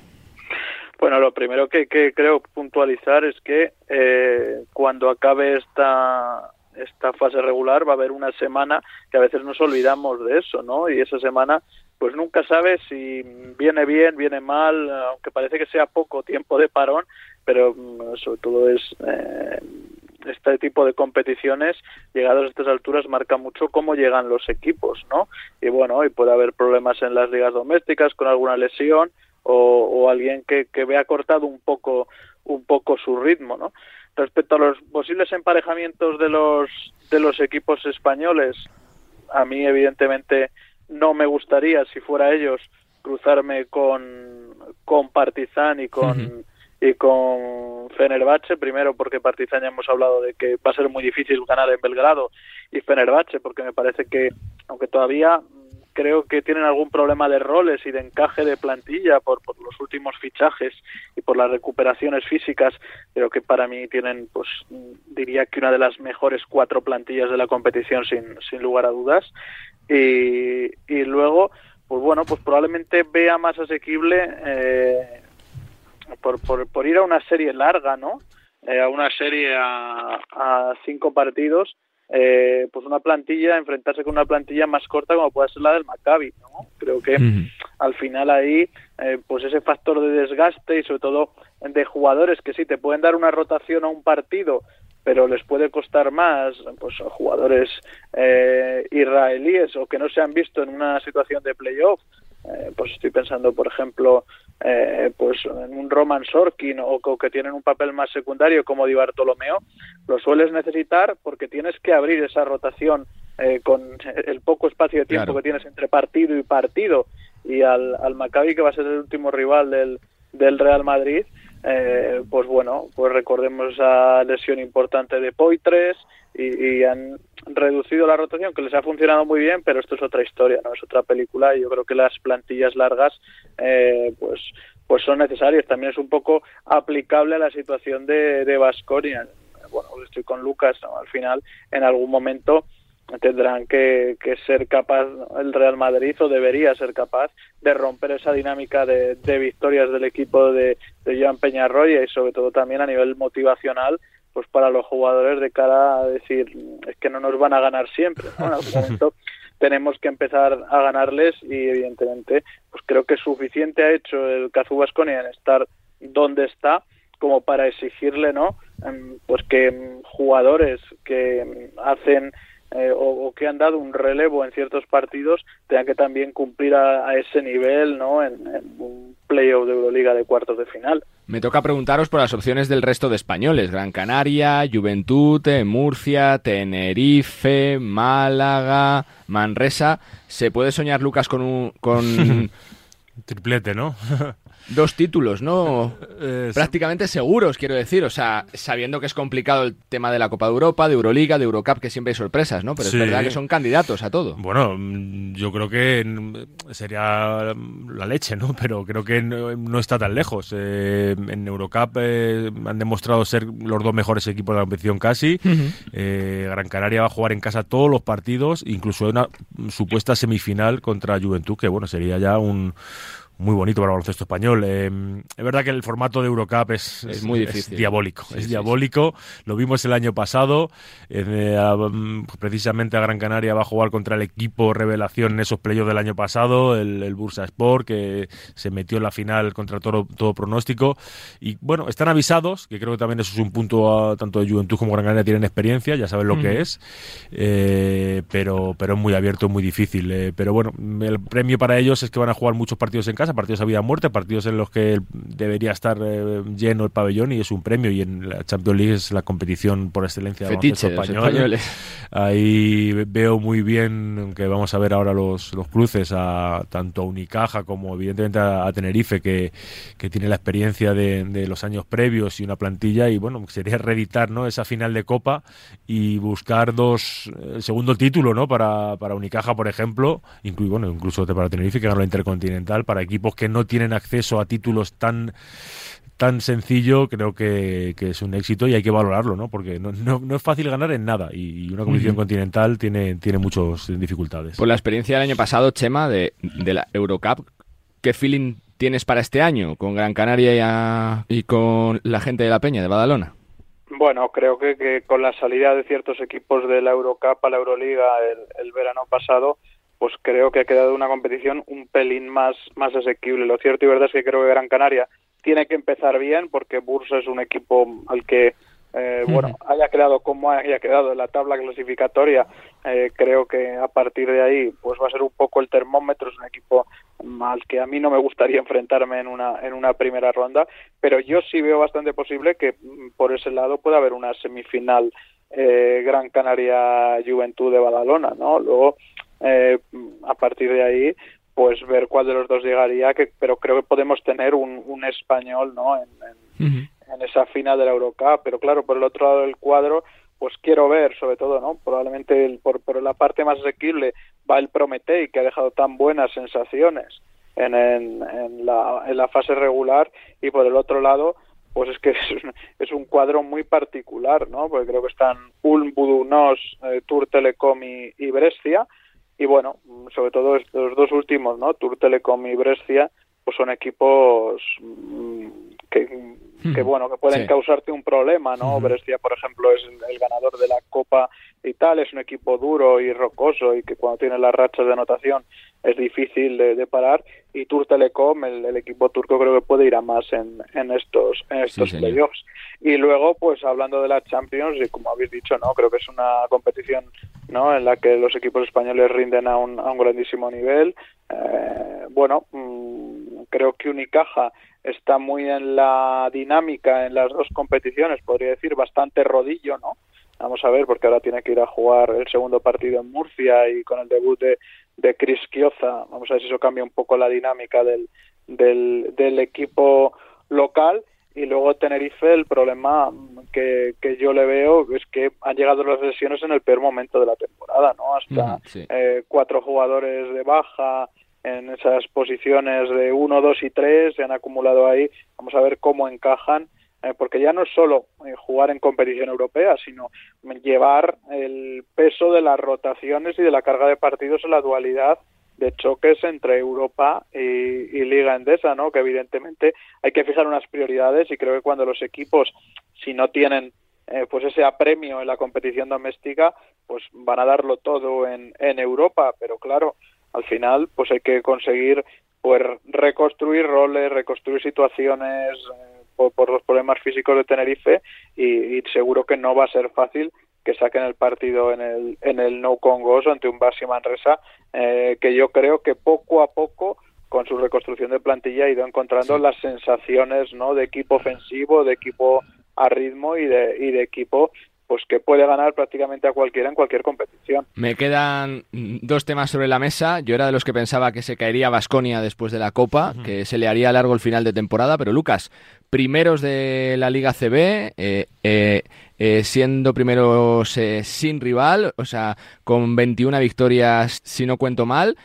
Bueno, lo primero que, creo puntualizar es que eh, cuando acabe esta esta fase regular va a haber una semana que a veces nos olvidamos de eso, ¿no? Y esa semana pues nunca sabes si viene bien, viene mal, aunque parece que sea poco tiempo de parón, pero mm, sobre todo es eh, este tipo de competiciones, llegados a estas alturas, marca mucho cómo llegan los equipos, ¿no? Y bueno, y puede haber problemas en las ligas domésticas con alguna lesión o, alguien que, que vea cortado un poco un poco su ritmo, ¿no? Respecto a los posibles emparejamientos de los de los equipos españoles, a mí evidentemente no me gustaría si fuera ellos cruzarme con con Partizan y con y con Fenerbahce, primero porque Partizan ya hemos hablado de que va a ser muy difícil ganar en Belgrado y Fenerbahce porque me parece que aunque todavía creo que tienen algún problema de roles y de encaje de plantilla por, por los últimos fichajes y por las recuperaciones físicas, creo que para mí tienen, pues diría que una de las mejores cuatro plantillas de la competición sin, sin lugar a dudas. Y, y luego, pues bueno, pues probablemente vea más asequible eh, por, por, por ir a una serie larga, ¿no? Eh, a una serie a, a cinco partidos, eh, pues una plantilla, enfrentarse con una plantilla más corta como puede ser la del Maccabi, ¿no? Creo que al final ahí, eh, pues ese factor de desgaste y sobre todo de jugadores que sí te pueden dar una rotación a un partido, pero les puede costar más, pues jugadores eh, israelíes o que no se han visto en una situación de playoff, eh, pues estoy pensando, por ejemplo, eh, pues en un Roman Sorkin o, que tienen un papel más secundario como Di Bartolomeo, lo sueles necesitar porque tienes que abrir esa rotación eh, con el poco espacio de tiempo que tienes entre partido y partido. Y al, al Maccabi que va a ser el último rival del, del Real Madrid, eh, pues bueno, pues recordemos esa lesión importante de Poitres y, han reducido la rotación, que les ha funcionado muy bien, pero esto es otra historia, no es otra película y yo creo que las plantillas largas, eh, pues pues son necesarias. También es un poco aplicable a la situación de, de Basconia. Bueno, estoy con Lucas, al final, en algún momento tendrán que, ser capaz el Real Madrid o debería ser capaz de romper esa dinámica de, victorias del equipo de, de Joan Peñarroya y sobre todo también a nivel motivacional pues para los jugadores de cara a decir es que no nos van a ganar siempre en algún *laughs* momento tenemos que empezar a ganarles y evidentemente pues creo que suficiente ha hecho el Cazu Basconia en estar donde está como para exigirle no em, pues que jugadores que hacen eh, o, que han dado un relevo en ciertos partidos tengan que también cumplir a, ese nivel ¿no? En, un playoff de Euroliga de cuartos de final. Me toca preguntaros por las opciones del resto de españoles. Gran Canaria, Juventud, eh, Murcia, Tenerife, Málaga, Manresa. ¿Se puede soñar, Lucas, con un... Con... *laughs* Triplete, ¿no? *laughs* dos títulos, ¿no? *laughs* Prácticamente seguros, quiero decir. O sea, sabiendo que es complicado el tema de la Copa de Europa, de Euroliga, de Eurocup, que siempre hay sorpresas, ¿no? Pero es verdad que son candidatos a todo. Bueno, mm, yo creo que mm, sería la leche, ¿no? Pero creo que no, está tan lejos. Eh, en Eurocup eh, han demostrado ser los dos mejores equipos de la competición casi. Eh, Gran Canaria va a jugar en casa todos los partidos, incluso una supuesta semifinal contra Juventud, que bueno, sería ya un muy bonito para el baloncesto español. Eh, es verdad que el formato de Eurocup es, es muy difícil. diabólico. es diabólico. Lo vimos el año pasado. Eh, precisamente a Gran Canaria va a jugar contra el equipo revelación en esos playoffs del año pasado, el, Bursa Sport, que se metió en la final contra todo, todo pronóstico. Y bueno, están avisados, que creo que también eso es un punto, a, tanto de Juventud como Gran Canaria tienen experiencia, ya saben lo que es. Eh, pero, pero es muy abierto, muy difícil. pero bueno, el premio para ellos es que van a jugar muchos partidos en casa, partidos a vida o muerte, partidos en los que debería estar eh, lleno el pabellón y es un premio. Y en la Champions League es la competición por excelencia de los españoles. Ahí veo muy bien que vamos a ver ahora los, los cruces a tanto a Unicaja como evidentemente a, Tenerife, que, que, tiene la experiencia de, de, los años previos y una plantilla. Y bueno, sería reeditar ¿no? esa final de Copa y buscar dos el segundo título ¿no? para, para Unicaja, por ejemplo, incluso, bueno, incluso para Tenerife, que ganó la Intercontinental, para equipos que no tienen acceso a títulos tan tan sencillo, creo que, es un éxito y hay que valorarlo, ¿no? Porque no, no, es fácil ganar en nada y, una competición continental tiene, tiene muchas dificultades. Por la experiencia del año pasado, Chema, de, de la Eurocup, ¿qué feeling tienes para este año con Gran Canaria y, y con la gente de la Peña, de Badalona? Bueno, creo que, que, con la salida de ciertos equipos de la Eurocup a la Euroliga el, verano pasado, pues creo que ha quedado una competición un pelín más, más asequible. Lo cierto y verdad es que creo que Gran Canaria tiene que empezar bien porque Bursa es un equipo al que eh, bueno, haya quedado como haya quedado en la tabla clasificatoria, eh, creo que a partir de ahí pues va a ser un poco el termómetro, es un equipo al que a mí no me gustaría enfrentarme en una, en una primera ronda, pero yo sí veo bastante posible que mm, por ese lado pueda haber una semifinal eh, Gran Canaria Juventud de Badalona, ¿no? Luego, a partir de ahí, pues ver cuál de los dos llegaría, que, pero creo que podemos tener un, un español ¿no? en, en, esa final de la Eurocup, pero claro, por el otro lado del cuadro, pues quiero ver, sobre todo, ¿no? Probablemente el, por, por la parte más asequible va el Prometei, que ha dejado tan buenas sensaciones en, en, la, en la fase regular, y por el otro lado, pues es que *laughs* es un, es un cuadro muy particular, ¿no? Porque creo que están Ulm, Budunos, eh, Tour Telecom y, y Brescia, y bueno, sobre todo los dos últimos, ¿no? Tour Telecom y Brescia, pues son equipos mm, que, que, hmm. bueno que pueden causarte un problema no Brescia por ejemplo es el, ganador de la Copa y tal es un equipo duro y rocoso y que cuando tiene las rachas de anotación es difícil de, parar. Y Tour Telecom el, equipo turco creo que puede ir a más en, en estos en estos playoffs. Y luego pues hablando de la Champions y como habéis dicho no creo que es una competición no en la que los equipos españoles rinden a un, a un grandísimo nivel. Eh, bueno mm, creo que Unicaja está muy en la dinámica en las dos competiciones podría decir bastante rodillo no Vamos a ver, porque ahora tiene que ir a jugar el segundo partido en Murcia y con el debut de, de Chris Kioza. Vamos a ver si eso cambia un poco la dinámica del, del, del equipo local. Y luego Tenerife, el problema que, que, yo le veo es que han llegado las lesiones en el peor momento de la temporada, ¿no? Hasta eh, cuatro jugadores de baja en esas posiciones de uno, dos y tres se han acumulado ahí. Vamos a ver cómo encajan eh, porque ya no es solo eh, jugar en competición europea, sino llevar el peso de las rotaciones y de la carga de partidos en la dualidad de choques entre Europa y, Liga Endesa, ¿no? Que evidentemente hay que fijar unas prioridades y creo que cuando los equipos, si no tienen eh, pues ese apremio en la competición doméstica, pues van a darlo todo en Europa, pero claro, al final pues hay que conseguir pues reconstruir roles, reconstruir situaciones, por, los problemas físicos de Tenerife y, seguro que no va a ser fácil que saquen el partido en el, en el No Congos ante un Basi Manresa, eh, que yo creo que poco a poco con su reconstrucción de plantilla ha ido encontrando las sensaciones ¿no? de equipo ofensivo, de equipo a ritmo y de, y de equipo pues que puede ganar prácticamente a cualquiera en cualquier competición. Me quedan dos temas sobre la mesa. Yo era de los que pensaba que se caería Vasconia después de la Copa, que se le haría largo el final de temporada, pero Lucas, primeros de la Liga CB, eh, eh, eh, siendo primeros sin rival, o sea, con 21 victorias, si no cuento mal,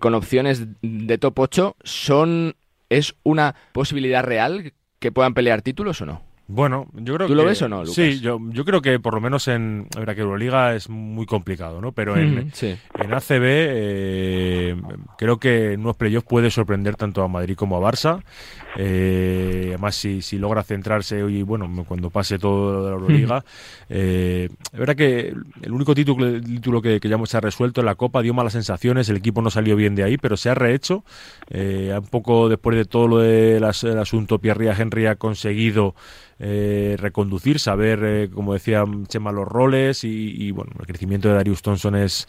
con opciones de top 8, son ¿es una posibilidad real que puedan pelear títulos o no? Bueno, yo creo ¿Tú lo ves o no, Lucas? Sí, yo, yo creo que por lo menos en. A ver, que Euroliga es muy complicado, ¿no? Pero en, sí. en ACB eh, creo que en unos playoffs puede sorprender tanto a Madrid como a Barça. Eh, además, si, si logra centrarse y bueno, cuando pase todo de la Euroliga. *laughs* eh, es verdad que el único título, título que, que ya se ha resuelto en la Copa dio malas sensaciones, el equipo no salió bien de ahí, pero se ha rehecho. Eh, un poco después de todo lo del asunto Pierre Henry ha conseguido eh, reconducir, saber, eh, como decía Chema, los roles y, y, bueno, el crecimiento de Darius Thompson es,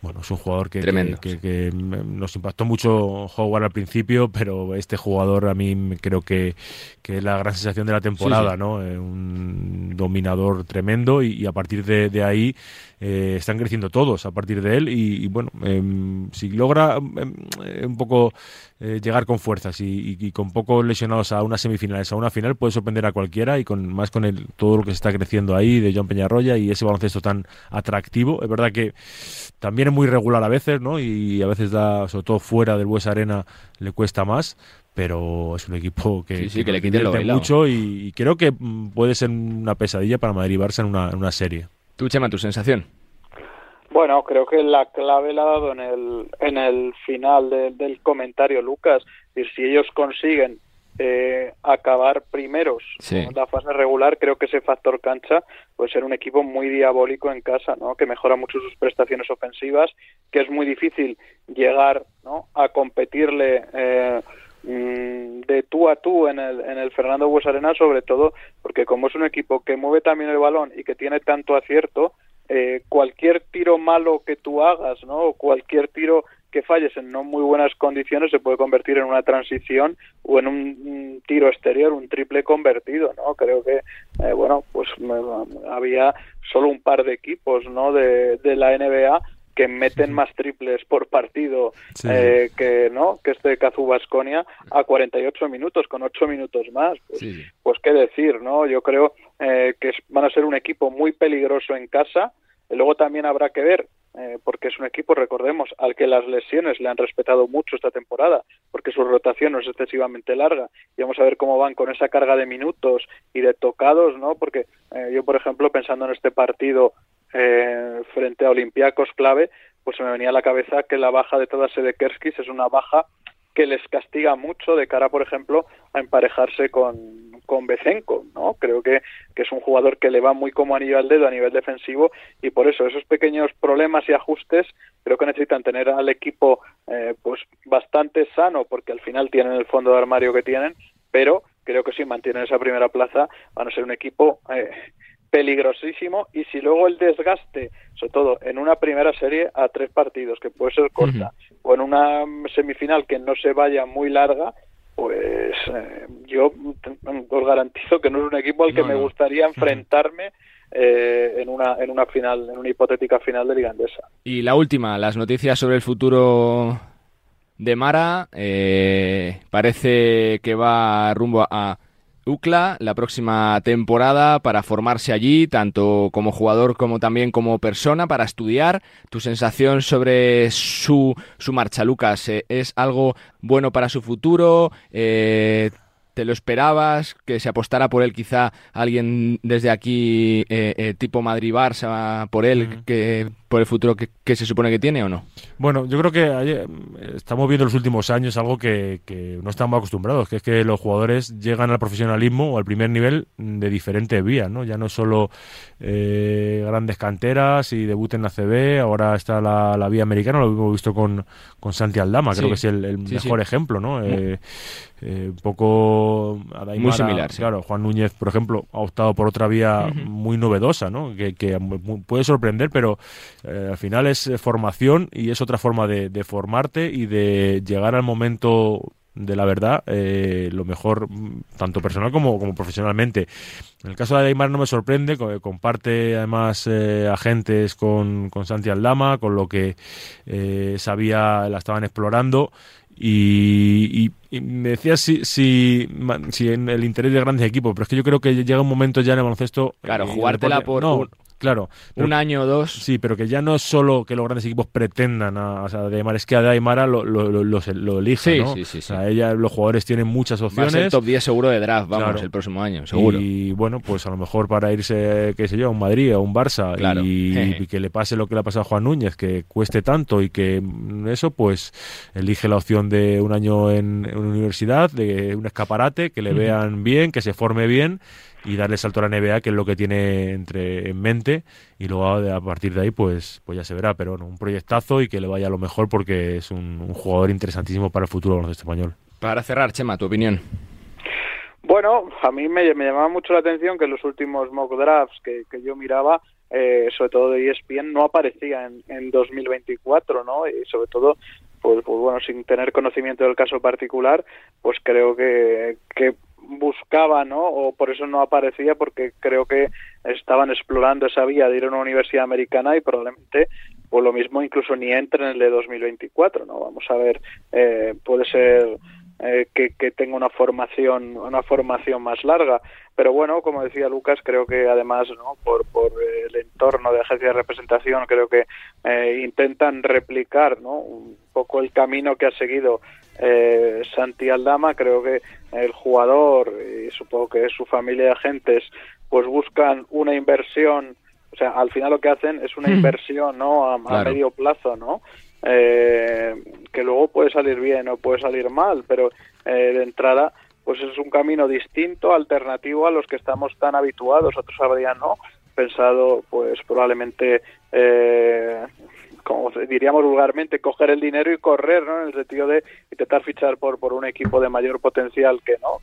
bueno, es un jugador que, Tremendo. que, que, que nos impactó mucho Howard al principio, pero este jugador a mí creo que, que es la gran sensación de la temporada, Sí, sí. ¿no? Eh, un dominador tremendo y, y a partir de, de ahí eh, están creciendo todos a partir de él y, y bueno, em, si logra em, eh, un poco llegar con fuerzas y, con pocos lesionados a unas semifinales, a una final, puede sorprender a cualquiera y con más con el, todo lo que se está creciendo ahí de John Peñarroya y ese baloncesto tan atractivo. Es verdad que también es muy regular a veces, ¿no? Y a veces da, sobre todo fuera del Buesa Arena, le cuesta más. Pero es un equipo que, Sí, sí, que nos le quiten lo mucho y, y creo que mm, puede ser una pesadilla para Madrid y Barça en una, en una serie. Tú, Chema, tu sensación. Bueno, creo que la clave la ha dado en el, en el final de- del comentario, Lucas. Y si ellos consiguen eh, acabar primeros Sí. en la fase regular, creo que ese factor cancha puede ser un equipo muy diabólico en casa, ¿no? Que mejora mucho sus prestaciones ofensivas, que es muy difícil llegar, ¿no? A competirle eh, de tú a tú en el, en el Fernando Buesarena, sobre todo porque como es un equipo que mueve también el balón y que tiene tanto acierto, eh, cualquier tiro malo que tú hagas, ¿no? O cualquier tiro que falles en no muy buenas condiciones se puede convertir en una transición o en un, un tiro exterior, un triple convertido, ¿no? Creo que, eh, bueno, pues me- había solo un par de equipos, ¿no? De, de la NBA que meten más triples por partido Sí. eh, que no que este Cazú Basconia a 48 minutos con 8 minutos más pues, pues qué decir no yo creo eh, que es- van a ser un equipo muy peligroso en casa. Y luego también habrá que ver eh, porque es un equipo recordemos al que las lesiones le han respetado mucho esta temporada porque su rotación no es excesivamente larga. Y vamos a ver cómo van con esa carga de minutos y de tocados no porque eh, yo por ejemplo pensando en este partido eh, frente a Olympiacos clave, pues se me venía a la cabeza que la baja de todas de Kerskis es una baja que les castiga mucho de cara, por ejemplo, a emparejarse con, con Becenco, ¿no? Creo que, que es un jugador que le va muy como anillo al dedo a nivel defensivo y por eso esos pequeños problemas y ajustes creo que necesitan tener al equipo eh, pues bastante sano porque al final tienen el fondo de armario que tienen, pero creo que si mantienen esa primera plaza van a ser un equipo eh, peligrosísimo y si luego el desgaste, sobre todo en una primera serie a tres partidos que puede ser corta o en una semifinal que no se vaya muy larga, pues eh, yo os garantizo que no es un equipo al que No, me no. gustaría enfrentarme eh, en una en una final, en una hipotética final de Liga Andesa. Y la última, las noticias sobre el futuro de Mara. eh, parece que va rumbo a UCLA la próxima temporada para formarse allí, tanto como jugador como también como persona, para estudiar. ¿Tu sensación sobre su, su marcha, Lucas? eh, ¿Es algo bueno para su futuro? Eh, ¿Te lo esperabas? ¿Que se apostara por él quizá alguien desde aquí, eh, eh, tipo Madrid-Barça, por él, que por el futuro que, que se supone que tiene o no? Bueno, yo creo que hay- eh, estamos viendo en los últimos años algo que, que no estamos acostumbrados, que es que los jugadores llegan al profesionalismo o al primer nivel de diferentes vías, ¿no? Ya no es solo eh, grandes canteras y debut en la CB, ahora está la, la vía americana, lo hemos visto con, con Santi Aldama, creo que es el, el Sí, mejor sí. ejemplo, ¿no? Eh, eh, un poco... Adaimara, Muy similar. Claro, Juan Núñez, por ejemplo, ha optado por otra vía muy novedosa, ¿no? Que, que puede sorprender, pero eh, al final es eh, formación y es otra forma de, de formarte y de llegar al momento de la verdad eh, lo mejor mm, tanto personal como, como profesionalmente. En el caso de Aymar no me sorprende, co- comparte además eh, agentes con, con Santi Aldama, con lo que eh, sabía, la estaban explorando y, y- y me decías si, si, si en el interés de grandes equipos, pero es que yo creo que llega un momento ya en el baloncesto... Claro, eh, jugártela deporte- por no, Claro. un año o dos. Sí, pero que ya no es solo que los grandes equipos pretendan a, o sea, de Aymara, es que a Aymara lo, lo, lo, lo, elige, Sí, ¿no? sí, sí, O sea, ella, los jugadores tienen muchas Va a opciones. ser top 10 seguro de draft, vamos, Claro. el próximo año, seguro. Y bueno, pues a lo mejor para irse, qué sé yo, a un Madrid, a un Barça, Claro. y, *laughs* y que le pase lo que le ha pasado a Juan Núñez, que cueste tanto y que mm, eso, pues elige la opción de un año en, en una universidad, de un escaparate, que le vean bien, que se forme bien y darle salto a la NBA, que es lo que tiene entre en mente, y luego a partir de ahí, pues, pues ya se verá, pero bueno, un proyectazo y que le vaya a lo mejor porque es un, un jugador interesantísimo para el futuro del baloncesto español. Para cerrar, Chema, tu opinión. Bueno, a mí me, me llamaba mucho la atención que en los últimos mock drafts que, que yo miraba, eh, sobre todo de ESPN, no aparecía en, en 2024, ¿no? Y sobre todo, pues, pues bueno, sin tener conocimiento del caso particular, pues creo que, que buscaba, ¿no? O por eso no aparecía, porque creo que estaban explorando esa vía de ir a una universidad americana y probablemente, pues lo mismo incluso ni entre en el de 2024, ¿no? Vamos a ver, eh, puede ser eh, que, que tenga una formación una formación más larga pero bueno como decía Lucas creo que además no por por el entorno de agencia de representación creo que eh, intentan replicar no un poco el camino que ha seguido eh, Santi Aldama creo que el jugador y supongo que su familia de agentes pues buscan una inversión o sea al final lo que hacen es una Mm. inversión no a, medio plazo no eh, que luego puede salir bien o puede salir mal, pero eh, de entrada pues es un camino distinto, alternativo a los que estamos tan habituados. Otros habrían no pensado pues probablemente eh, como diríamos vulgarmente coger el dinero y correr, ¿no? En el sentido de intentar fichar por por un equipo de mayor potencial que no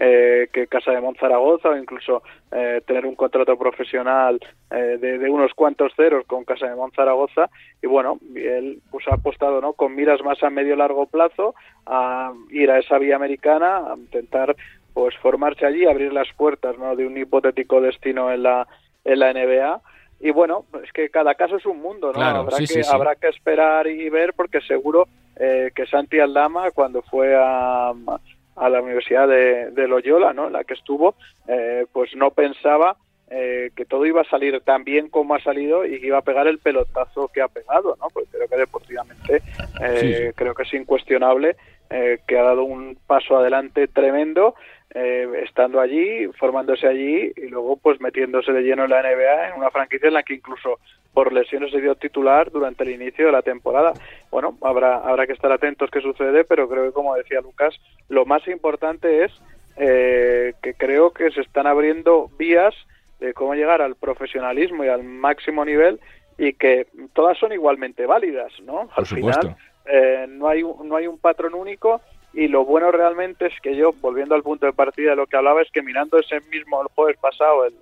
eh, que Casa de Monzaragoza o incluso eh, tener un contrato profesional eh, de, de unos cuantos ceros con Casa de Monzaragoza y bueno, él pues ha apostado ¿no? con miras más a medio largo plazo a ir a esa vía americana, a intentar pues formarse allí, abrir las puertas ¿no? de un hipotético destino en la, en la NBA y bueno, es que cada caso es un mundo, ¿no? Claro, habrá, sí, que, sí, sí. habrá que esperar y ver porque seguro eh, que Santi Aldama cuando fue a, a la Universidad de, de Loyola, ¿no? En la que estuvo, eh, pues no pensaba eh, que todo iba a salir tan bien como ha salido y que iba a pegar el pelotazo que ha pegado, ¿no? Porque creo que deportivamente eh, creo que es incuestionable eh, que ha dado un paso adelante tremendo eh, estando allí, formándose allí y luego pues metiéndose de lleno en la NBA en una franquicia en la que incluso por lesiones se dio titular durante el inicio de la temporada. Bueno, habrá habrá que estar atentos qué sucede, pero creo que como decía Lucas, lo más importante es eh, que creo que se están abriendo vías de cómo llegar al profesionalismo y al máximo nivel y que todas son igualmente válidas, ¿no? Al supuesto. final eh, no hay no hay un patrón único y lo bueno realmente es que yo volviendo al punto de partida de lo que hablaba es que mirando ese mismo el jueves pasado el,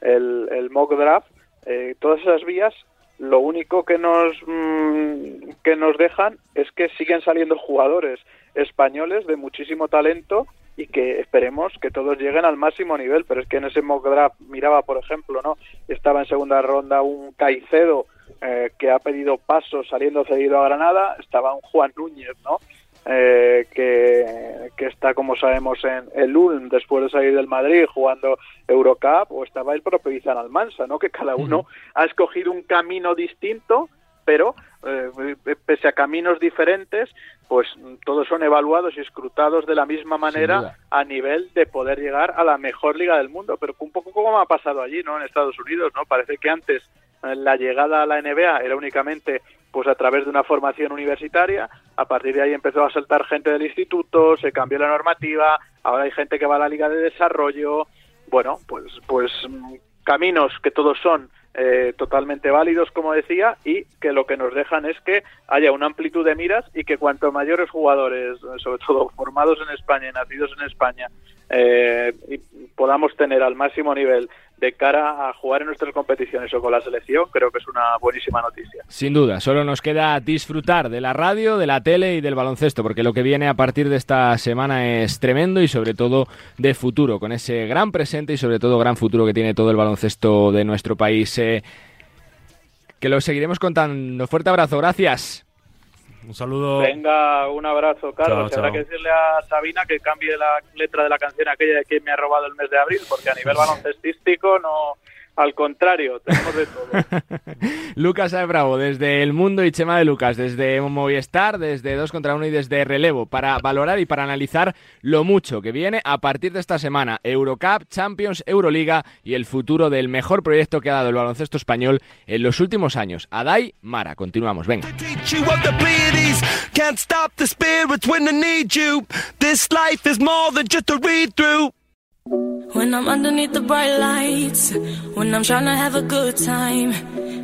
el, el mock draft eh, todas esas vías lo único que nos mm, que nos dejan es que siguen saliendo jugadores españoles de muchísimo talento y que esperemos que todos lleguen al máximo nivel, pero es que en ese mock draft miraba, por ejemplo, ¿no? Estaba en segunda ronda un Caicedo eh, que ha pedido paso saliendo cedido a Granada, estaba un Juan Núñez, ¿no? Eh, que, que está, como sabemos, en el Ulm después de salir del Madrid jugando Eurocup, o estaba el propio Izan Almansa, ¿no? Que cada uno ha escogido un camino distinto, pero eh, pese a caminos diferentes, pues todos son evaluados y escrutados de la misma manera a nivel de poder llegar a la mejor liga del mundo, pero un poco como ha pasado allí, ¿no? En Estados Unidos, ¿no? Parece que antes eh, la llegada a la NBA era únicamente pues a través de una formación universitaria, a partir de ahí empezó a saltar gente del instituto, se cambió la normativa, ahora hay gente que va a la liga de desarrollo, bueno, pues pues mm, caminos que todos son eh, totalmente válidos, como decía, y que lo que nos dejan es que haya una amplitud de miras y que cuanto mayores jugadores, sobre todo formados en España y nacidos en España, eh, y podamos tener al máximo nivel de cara a jugar en nuestras competiciones o con la selección, creo que es una buenísima noticia. Sin duda, solo nos queda disfrutar de la radio, de la tele y del baloncesto, porque lo que viene a partir de esta semana es tremendo y sobre todo de futuro, con ese gran presente y sobre todo gran futuro que tiene todo el baloncesto de nuestro país. Eh, que lo seguiremos contando. Fuerte abrazo, gracias. Un saludo. Venga, un abrazo, Carlos. Chao, Habrá que decirle a Sabina que cambie la letra de la canción aquella de que me ha robado el mes de abril, porque a nivel *laughs* baloncestístico no, Al contrario, tenemos de todo. *laughs* Lucas Bravo, desde El Mundo y Chema de Lucas, desde Movistar, desde 2 contra 1 y desde Relevo, para valorar y para analizar lo mucho que viene a partir de esta semana. Eurocup, Champions, Euroliga y el futuro del mejor proyecto que ha dado el baloncesto español en los últimos años. Adai Mara, continuamos, venga. When I'm underneath the bright lights, when I'm trying to have a good time.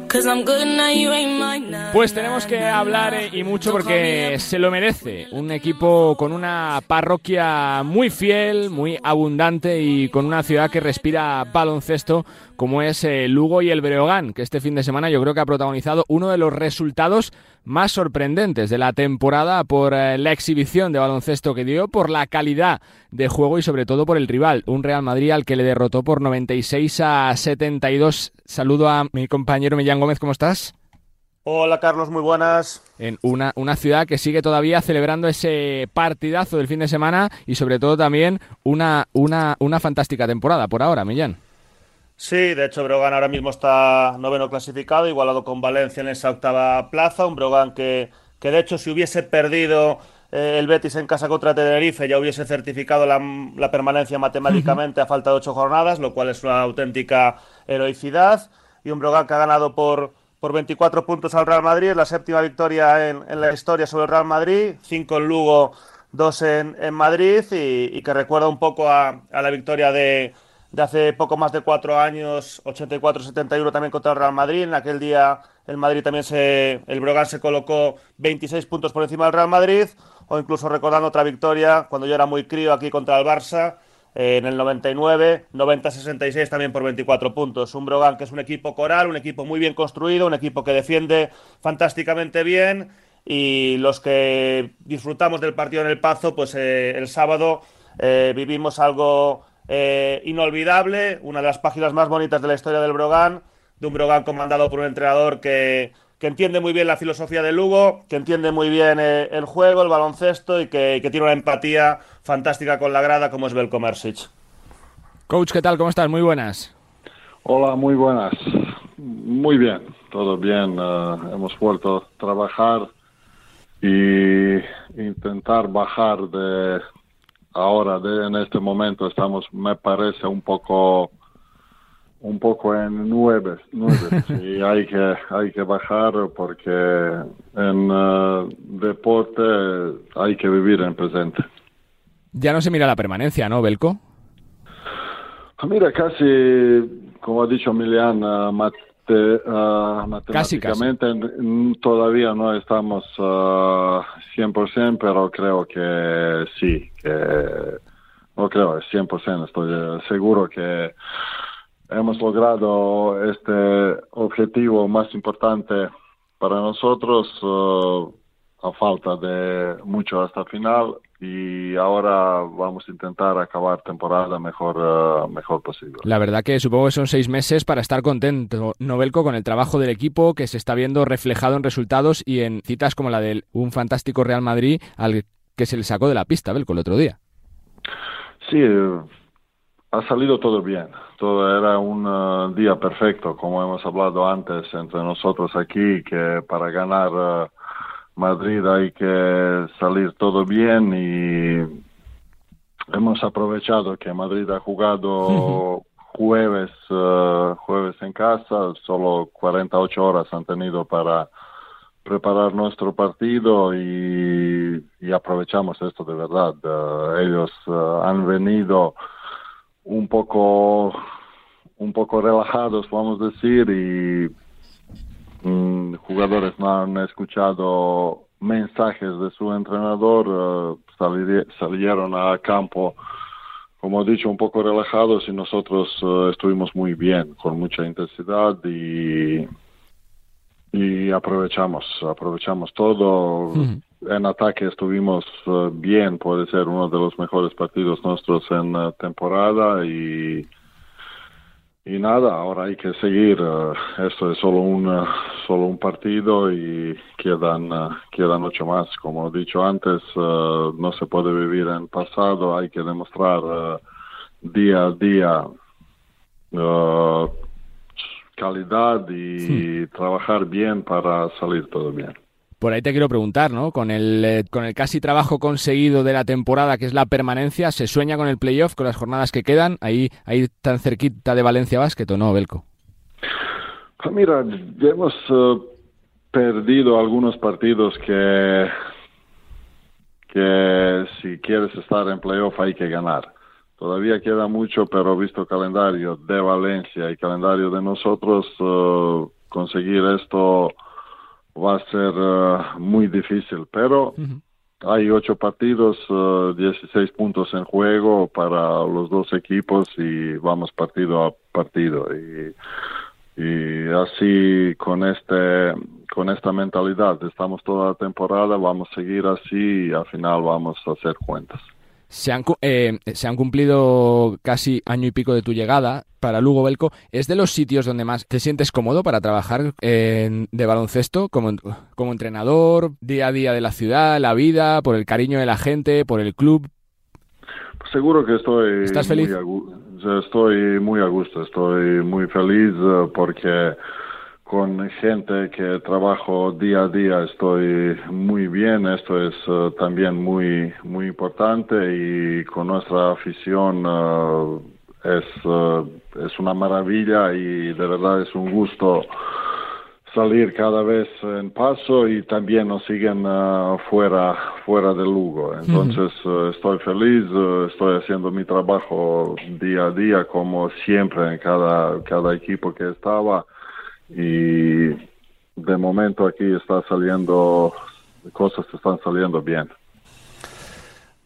Cause I'm good now, you ain't mine now. Pues tenemos que hablar eh, y mucho porque se lo merece. Un equipo con una parroquia muy fiel, muy abundante y con una ciudad que respira baloncesto como es eh, Lugo y el Breogán, que este fin de semana yo creo que ha protagonizado uno de los resultados más sorprendentes de la temporada por eh, la exhibición de baloncesto que dio, por la calidad de juego y sobre todo por el rival, un Real Madrid al que le derrotó por 96 a 72. Saludo a mi compañero Millán Gómez, ¿cómo estás? Hola Carlos, muy buenas. En una, una ciudad que sigue todavía celebrando ese partidazo del fin de semana y sobre todo también una, una, una fantástica temporada por ahora, Millán. Sí, de hecho Brogan ahora mismo está noveno clasificado, igualado con Valencia en esa octava plaza, un Brogan que, que de hecho si hubiese perdido eh, el Betis en casa contra Tenerife ya hubiese certificado la, permanencia matemáticamente a falta de ocho jornadas, lo cual es una auténtica heroicidad, y un Brogan que ha ganado por, por 24 puntos al Real Madrid, la séptima victoria en, la historia sobre el Real Madrid, cinco en Lugo, dos en, en Madrid, y, y, que recuerda un poco a, a la victoria de de hace poco más de cuatro años, 84-71 también contra el Real Madrid. En aquel día el Madrid también se, el Brogan se colocó 26 puntos por encima del Real Madrid, o incluso recordando otra victoria cuando yo era muy crío aquí contra el Barça. Eh, en el 99, 90-66 también por 24 puntos. Un Brogan que es un equipo coral, un equipo muy bien construido, un equipo que defiende fantásticamente bien y los que disfrutamos del partido en el Pazo, pues eh, el sábado eh, vivimos algo eh, inolvidable, una de las páginas más bonitas de la historia del Brogan, de un Brogan comandado por un entrenador que, entiende muy bien la filosofía del Lugo, que entiende muy bien eh, el juego, el baloncesto y que, tiene una empatía fantástica con la grada como es Belko Mersic. Coach, ¿qué tal? ¿Cómo estás? Muy buenas. Hola, muy buenas. Muy bien, todo bien. Eh, hemos vuelto a trabajar y intentar bajar de, ahora de, en este momento estamos me parece un poco un poco en nueve, nueve. *laughs* y hay que hay que bajar porque en uh, deporte hay que vivir en presente ya no se mira la permanencia no Belco ah, mira casi como ha dicho Milian uh, uh, matemáticamente todavía no estamos uh, 100%, pero creo que sí, que no creo, 100%, estoy seguro que hemos logrado este objetivo más importante para nosotros uh, a falta de mucho hasta el final y ahora vamos a intentar acabar temporada mejor, uh, mejor posible. La verdad que supongo que son seis meses para estar contento, Novelco, con el trabajo del equipo que se está viendo reflejado en resultados y en citas como la de un fantástico Real Madrid al que se le sacó de la pista, Belco, el otro día. Sí, ha salido todo bien. Todo era un uh, día perfecto, como hemos hablado antes entre nosotros aquí, que para ganar... Uh, Madrid hay que salir todo bien y hemos aprovechado que Madrid ha jugado jueves eh, jueves en casa, solo 48 horas han tenido para preparar nuestro partido y, aprovechamos esto de verdad. Eh, ellos eh, han venido un poco un poco relajados, vamos a decir, y Mm, jugadores no han escuchado mensajes de su entrenador, uh, salieron a campo, como he dicho, un poco relajados y nosotros uh, estuvimos muy bien, con mucha intensidad y, y aprovechamos, aprovechamos todo. En ataque estuvimos uh, bien, puede ser uno de los mejores partidos nuestros en temporada y y nada, ahora hay que seguir. Eh, esto es solo un, eh, solo un partido y quedan, uh, quedan ocho más. Como he dicho antes, no se puede vivir en pasado, hay que demostrar día a día calidad y trabajar bien para salir todo bien. Por ahí te quiero preguntar, ¿no? Con el, eh, con el casi trabajo conseguido de la temporada, que es la permanencia, ¿se sueña con el playoff, con las jornadas que quedan? Ahí, ahí tan cerquita de Valencia Basket, ¿o no, Belco? Pues mira, hemos eh, perdido algunos partidos que, que si quieres estar en playoff hay que ganar. Todavía queda mucho, pero visto el calendario de Valencia y calendario de nosotros, eh, conseguir esto va a ser uh, muy difícil, pero hay ocho partidos, uh, 16 puntos en juego para los dos equipos y vamos partido a partido. Y, y así con este con esta mentalidad estamos toda la temporada, vamos a seguir así y al final vamos a hacer cuentas. Se han, eh, se han cumplido casi año y pico de tu llegada para Lugo Belco. ¿Es de los sitios donde más te sientes cómodo para trabajar de baloncesto como, como entrenador, día a día de la ciudad, la vida, por el cariño de la gente, por el club? Pues seguro que estoy ¿Estás feliz? Muy estoy muy a gusto, estoy muy feliz eh, porque con gente que trabajo día a día estoy muy bien, esto es uh, también muy, muy importante y con nuestra afición uh, es, uh, es una maravilla y de verdad es un gusto salir cada vez en paso y también nos siguen fuera, fuera de Lugo. Entonces estoy feliz, estoy haciendo mi trabajo día a día como siempre en cada, cada equipo que estaba y de momento aquí está saliendo, cosas están saliendo bien.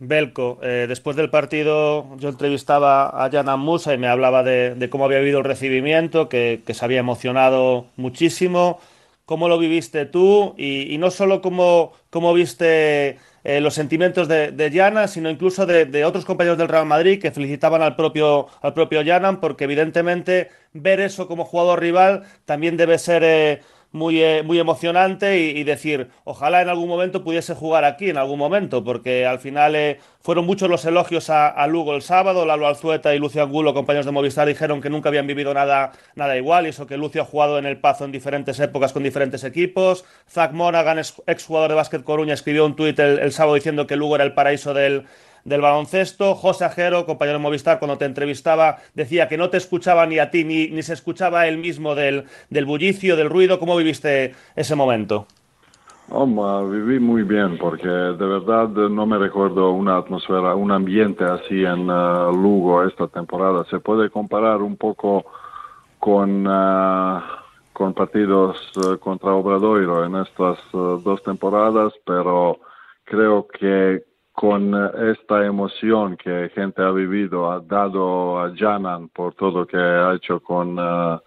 Belko, eh, después del partido yo entrevistaba a Jan Musa y me hablaba de, cómo había habido el recibimiento, que, se había emocionado muchísimo. ¿Cómo lo viviste tú? Y, no solo cómo, cómo viste eh, los sentimientos de, de sino incluso de, otros compañeros del Real Madrid que felicitaban al propio, al propio porque evidentemente ver eso como jugador rival también debe ser eh, muy, eh, muy emocionante y, decir, ojalá en algún momento pudiese jugar aquí, en algún momento, porque al final eh, fueron muchos los elogios a, Lugo el sábado, Lalo Alzueta y Lucio Angulo, compañeros de Movistar, dijeron que nunca habían vivido nada, nada igual, y eso que Lucio ha jugado en el Pazo en diferentes épocas con diferentes equipos. Zach Monaghan, exjugador de Básquet Coruña, escribió un tuit el sábado diciendo que Lugo era el paraíso del del baloncesto. José Ajero, compañero de Movistar, cuando te entrevistaba, decía que no te escuchaba ni a ti, ni, ni se escuchaba él mismo del, del bullicio, del ruido. ¿Cómo viviste ese momento? viví muy bien porque de verdad no me recuerdo una atmósfera, un ambiente así en uh, Lugo esta temporada. Se puede comparar un poco con, uh, con partidos uh, contra Obradoiro en estas dos temporadas, pero creo que con eh, esta emoción que gente ha vivido, ha dado a Janan por todo que ha hecho con, uh,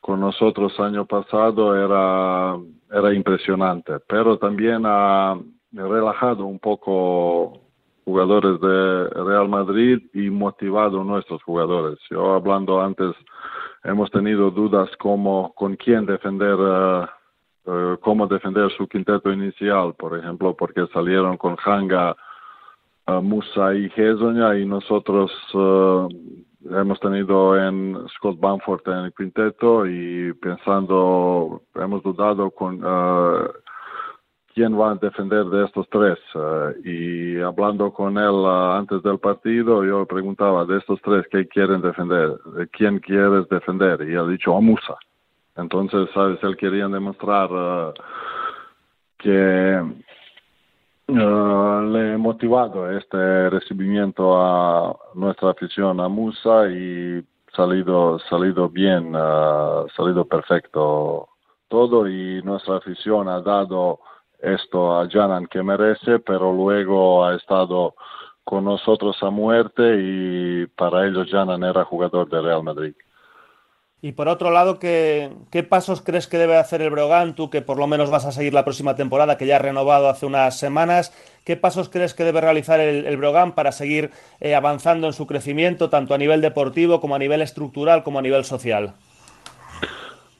con nosotros año pasado, era, era impresionante. Pero también ha relajado un poco jugadores de Real Madrid y motivado a nuestros jugadores. Yo hablando antes, hemos tenido dudas como con quién defender. Uh, eh, cómo defender su quinteto inicial, por ejemplo, porque salieron con Hanga, Musa y Hezonja y nosotros eh, hemos tenido en Scott Bamford en el quinteto y pensando, hemos dudado con quién va a defender de estos tres. y hablando con él antes del partido, yo preguntaba de estos tres, ¿qué quieren defender? ¿Quién quieres defender? Y ha dicho, a Musa. Entonces, ¿sabes? Él quería demostrar uh, que uh, le he motivado este recibimiento a nuestra afición a Musa y salido salido bien, uh, salido perfecto todo y nuestra afición ha dado esto a Janan que merece, pero luego ha estado con nosotros a muerte y para ellos Janan era jugador de Real Madrid. Y por otro lado, ¿qué, ¿qué, pasos crees que debe hacer el Brogan? Tú que por lo menos vas a seguir la próxima temporada, que ya ha renovado hace unas semanas. ¿Qué pasos crees que debe realizar el, el para seguir eh, avanzando en su crecimiento, tanto a nivel deportivo como a nivel estructural como a nivel social?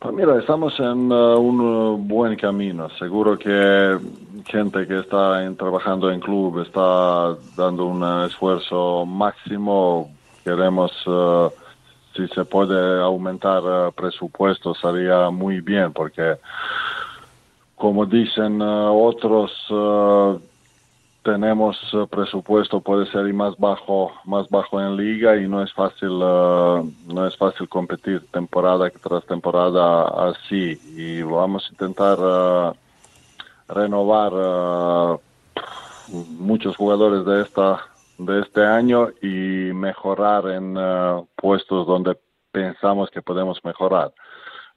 Pues mira, estamos en uh, un uh, buen camino. Seguro que gente que está trabajando en club está dando un esfuerzo máximo. Queremos... Uh, si se puede aumentar uh, presupuesto sería muy bien porque como dicen uh, otros uh, tenemos presupuesto puede ser más bajo más bajo en liga y no es fácil no es fácil competir temporada tras temporada así. Y vamos a intentar renovar muchos jugadores de esta de este año y mejorar en uh, puestos donde pensamos que podemos mejorar.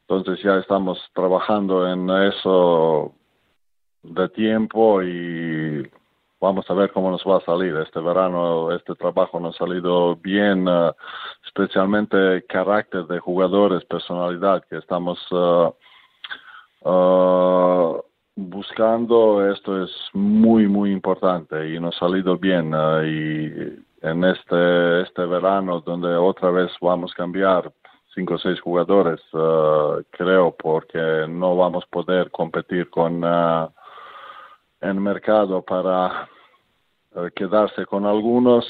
Entonces ya estamos trabajando en eso de tiempo y vamos a ver cómo nos va a salir. Este verano este trabajo nos ha salido bien, uh, especialmente carácter de jugadores, personalidad que estamos uh, buscando esto es muy muy importante y nos ha salido bien uh, y en este este verano donde otra vez vamos a cambiar cinco o seis jugadores uh, creo porque no vamos a poder competir con uh, el mercado para quedarse con algunos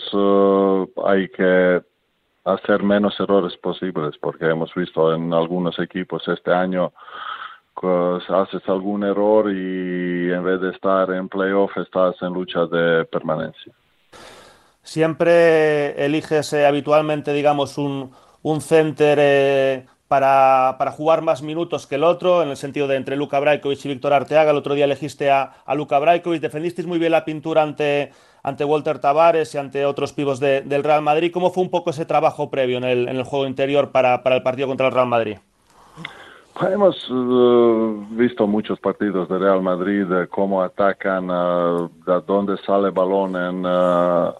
hay que hacer menos errores posibles porque hemos visto en algunos equipos este año pues, haces algún error y en vez de estar en playoff estás en lucha de permanencia. Siempre eliges eh, habitualmente, digamos, un, un center eh, para, para, jugar más minutos que el otro, en el sentido de entre Luka Brajkovic y Víctor Arteaga. El otro día elegiste a, a Luka defendisteis muy bien la pintura ante, ante Walter Tavares y ante otros pibos de, del Real Madrid. ¿Cómo fue un poco ese trabajo previo en el, en el juego interior para, para el partido contra el Real Madrid? Hemos uh, visto muchos partidos de Real Madrid, de cómo atacan, uh, de dónde sale balón en uh,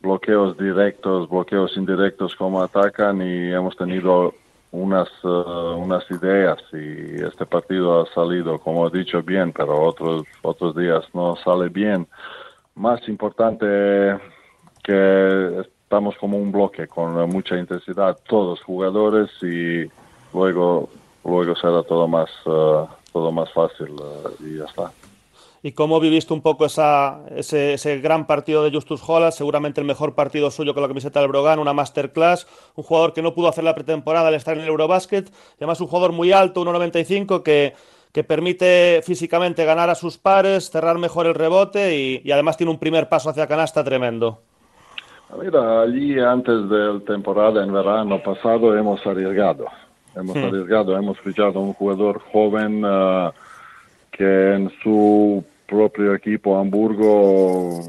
bloqueos directos, bloqueos indirectos, cómo atacan y hemos tenido unas, unas ideas y este partido ha salido, como he dicho, bien, pero otros, otros días no sale bien. Más importante que estamos como un bloque con mucha intensidad, todos jugadores y luego luego será todo más, uh, todo más fácil uh, y ya está. ¿Y cómo viviste un poco esa, ese, ese, gran partido de Justus Holland? Seguramente el mejor partido suyo con la camiseta del Brogan, una masterclass. Un jugador que no pudo hacer la pretemporada al estar en el Eurobasket. Además, un jugador muy alto, 1,95, que, que permite físicamente ganar a sus pares, cerrar mejor el rebote y, y además tiene un primer paso hacia canasta tremendo. Mira, allí antes de la temporada en verano pasado hemos arriesgado Hemos hmm. arriesgado, hemos fichado a un jugador joven uh, que en su propio equipo Hamburgo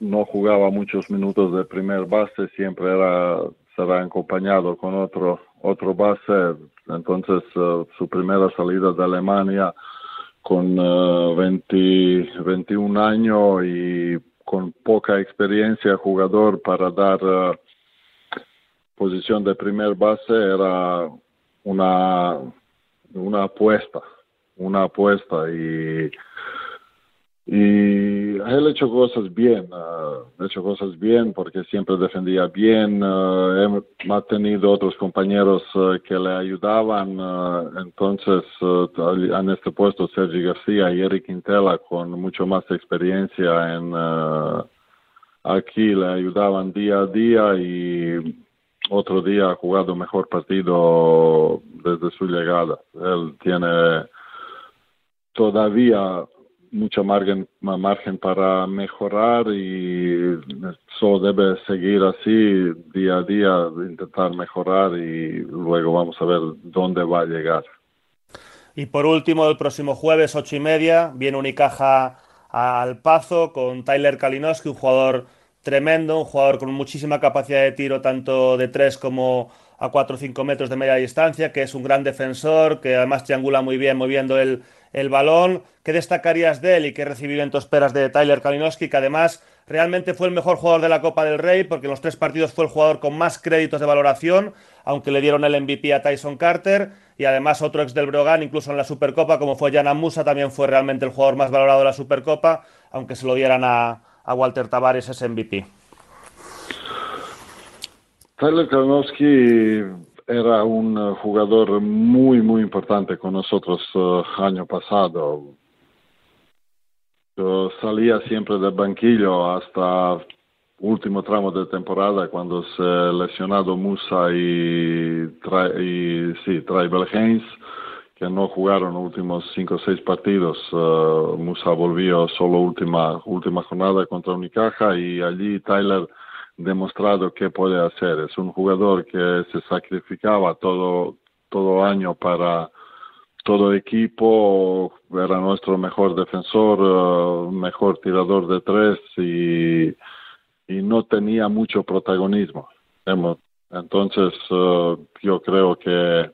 no jugaba muchos minutos de primer base, siempre era será acompañado con otro otro base. Entonces uh, su primera salida de Alemania con uh, 20, 21 años y con poca experiencia jugador para dar uh, posición de primer base era una, una apuesta, una apuesta y, y él ha hecho cosas bien, uh, ha hecho cosas bien porque siempre defendía bien, uh, ha tenido otros compañeros uh, que le ayudaban, entonces en este puesto Sergi García y Eric Quintela con mucho más experiencia en aquí le ayudaban día a día y otro día ha jugado mejor partido desde su llegada. Él tiene todavía mucho margen, margen para mejorar y solo debe seguir así día a día, intentar mejorar y luego vamos a ver dónde va a llegar. Y por último, el próximo jueves, ocho y media, viene Unicaja al Pazo con Tyler Kalinowski, un jugador tremendo, un jugador con muchísima capacidad de tiro, tanto de 3 como a 4 o 5 metros de media distancia, que es un gran defensor, que además triangula muy bien moviendo el, el balón. ¿Qué destacarías de él y qué recibimiento esperas de Tyler Kalinowski, que además realmente fue el mejor jugador de la Copa del Rey, porque en los tres partidos fue el jugador con más créditos de valoración, aunque le dieron el MVP a Tyson Carter, y además otro ex del Brogan, incluso en la Supercopa, como fue Jan Musa, también fue realmente el jugador más valorado de la Supercopa, aunque se lo dieran a, a Walter Tavares ese MVP. Tyler Kalinowski era un jugador muy, muy importante con nosotros uh, año pasado. Yo salía siempre del banquillo hasta último tramo de temporada cuando se lesionado Musa y, y sí, Traibel Haynes, que no jugaron los últimos cinco o seis partidos. Uh, Musa volvió solo última, última jornada contra Unicaja y allí Tyler demostrado qué puede hacer. Es un jugador que se sacrificaba todo, todo año para todo equipo, era nuestro mejor defensor, uh, mejor tirador de tres y, y no tenía mucho protagonismo. Entonces, uh, yo creo que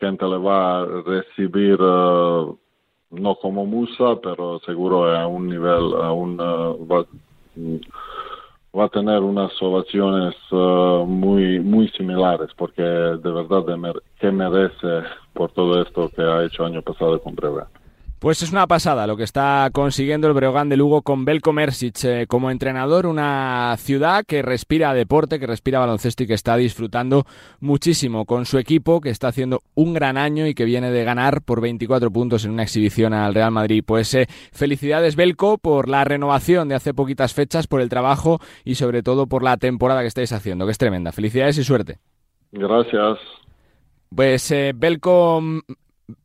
gente le va a recibir uh, no como Musa, pero seguro a un nivel, a un, va, va, a tener unas ovaciones muy muy similares, porque de verdad que merece por todo esto que ha hecho año pasado con Breogán. Pues es una pasada lo que está consiguiendo el Breogán de Lugo con Belko Mersic eh, como entrenador, una ciudad que respira deporte, que respira baloncesto y que está disfrutando muchísimo con su equipo, que está haciendo un gran año y que viene de ganar por 24 puntos en una exhibición al Real Madrid. Pues eh, felicidades Belko por la renovación de hace poquitas fechas, por el trabajo y sobre todo por la temporada que estáis haciendo, que es tremenda. Felicidades y suerte. Gracias. Pues eh, Belko,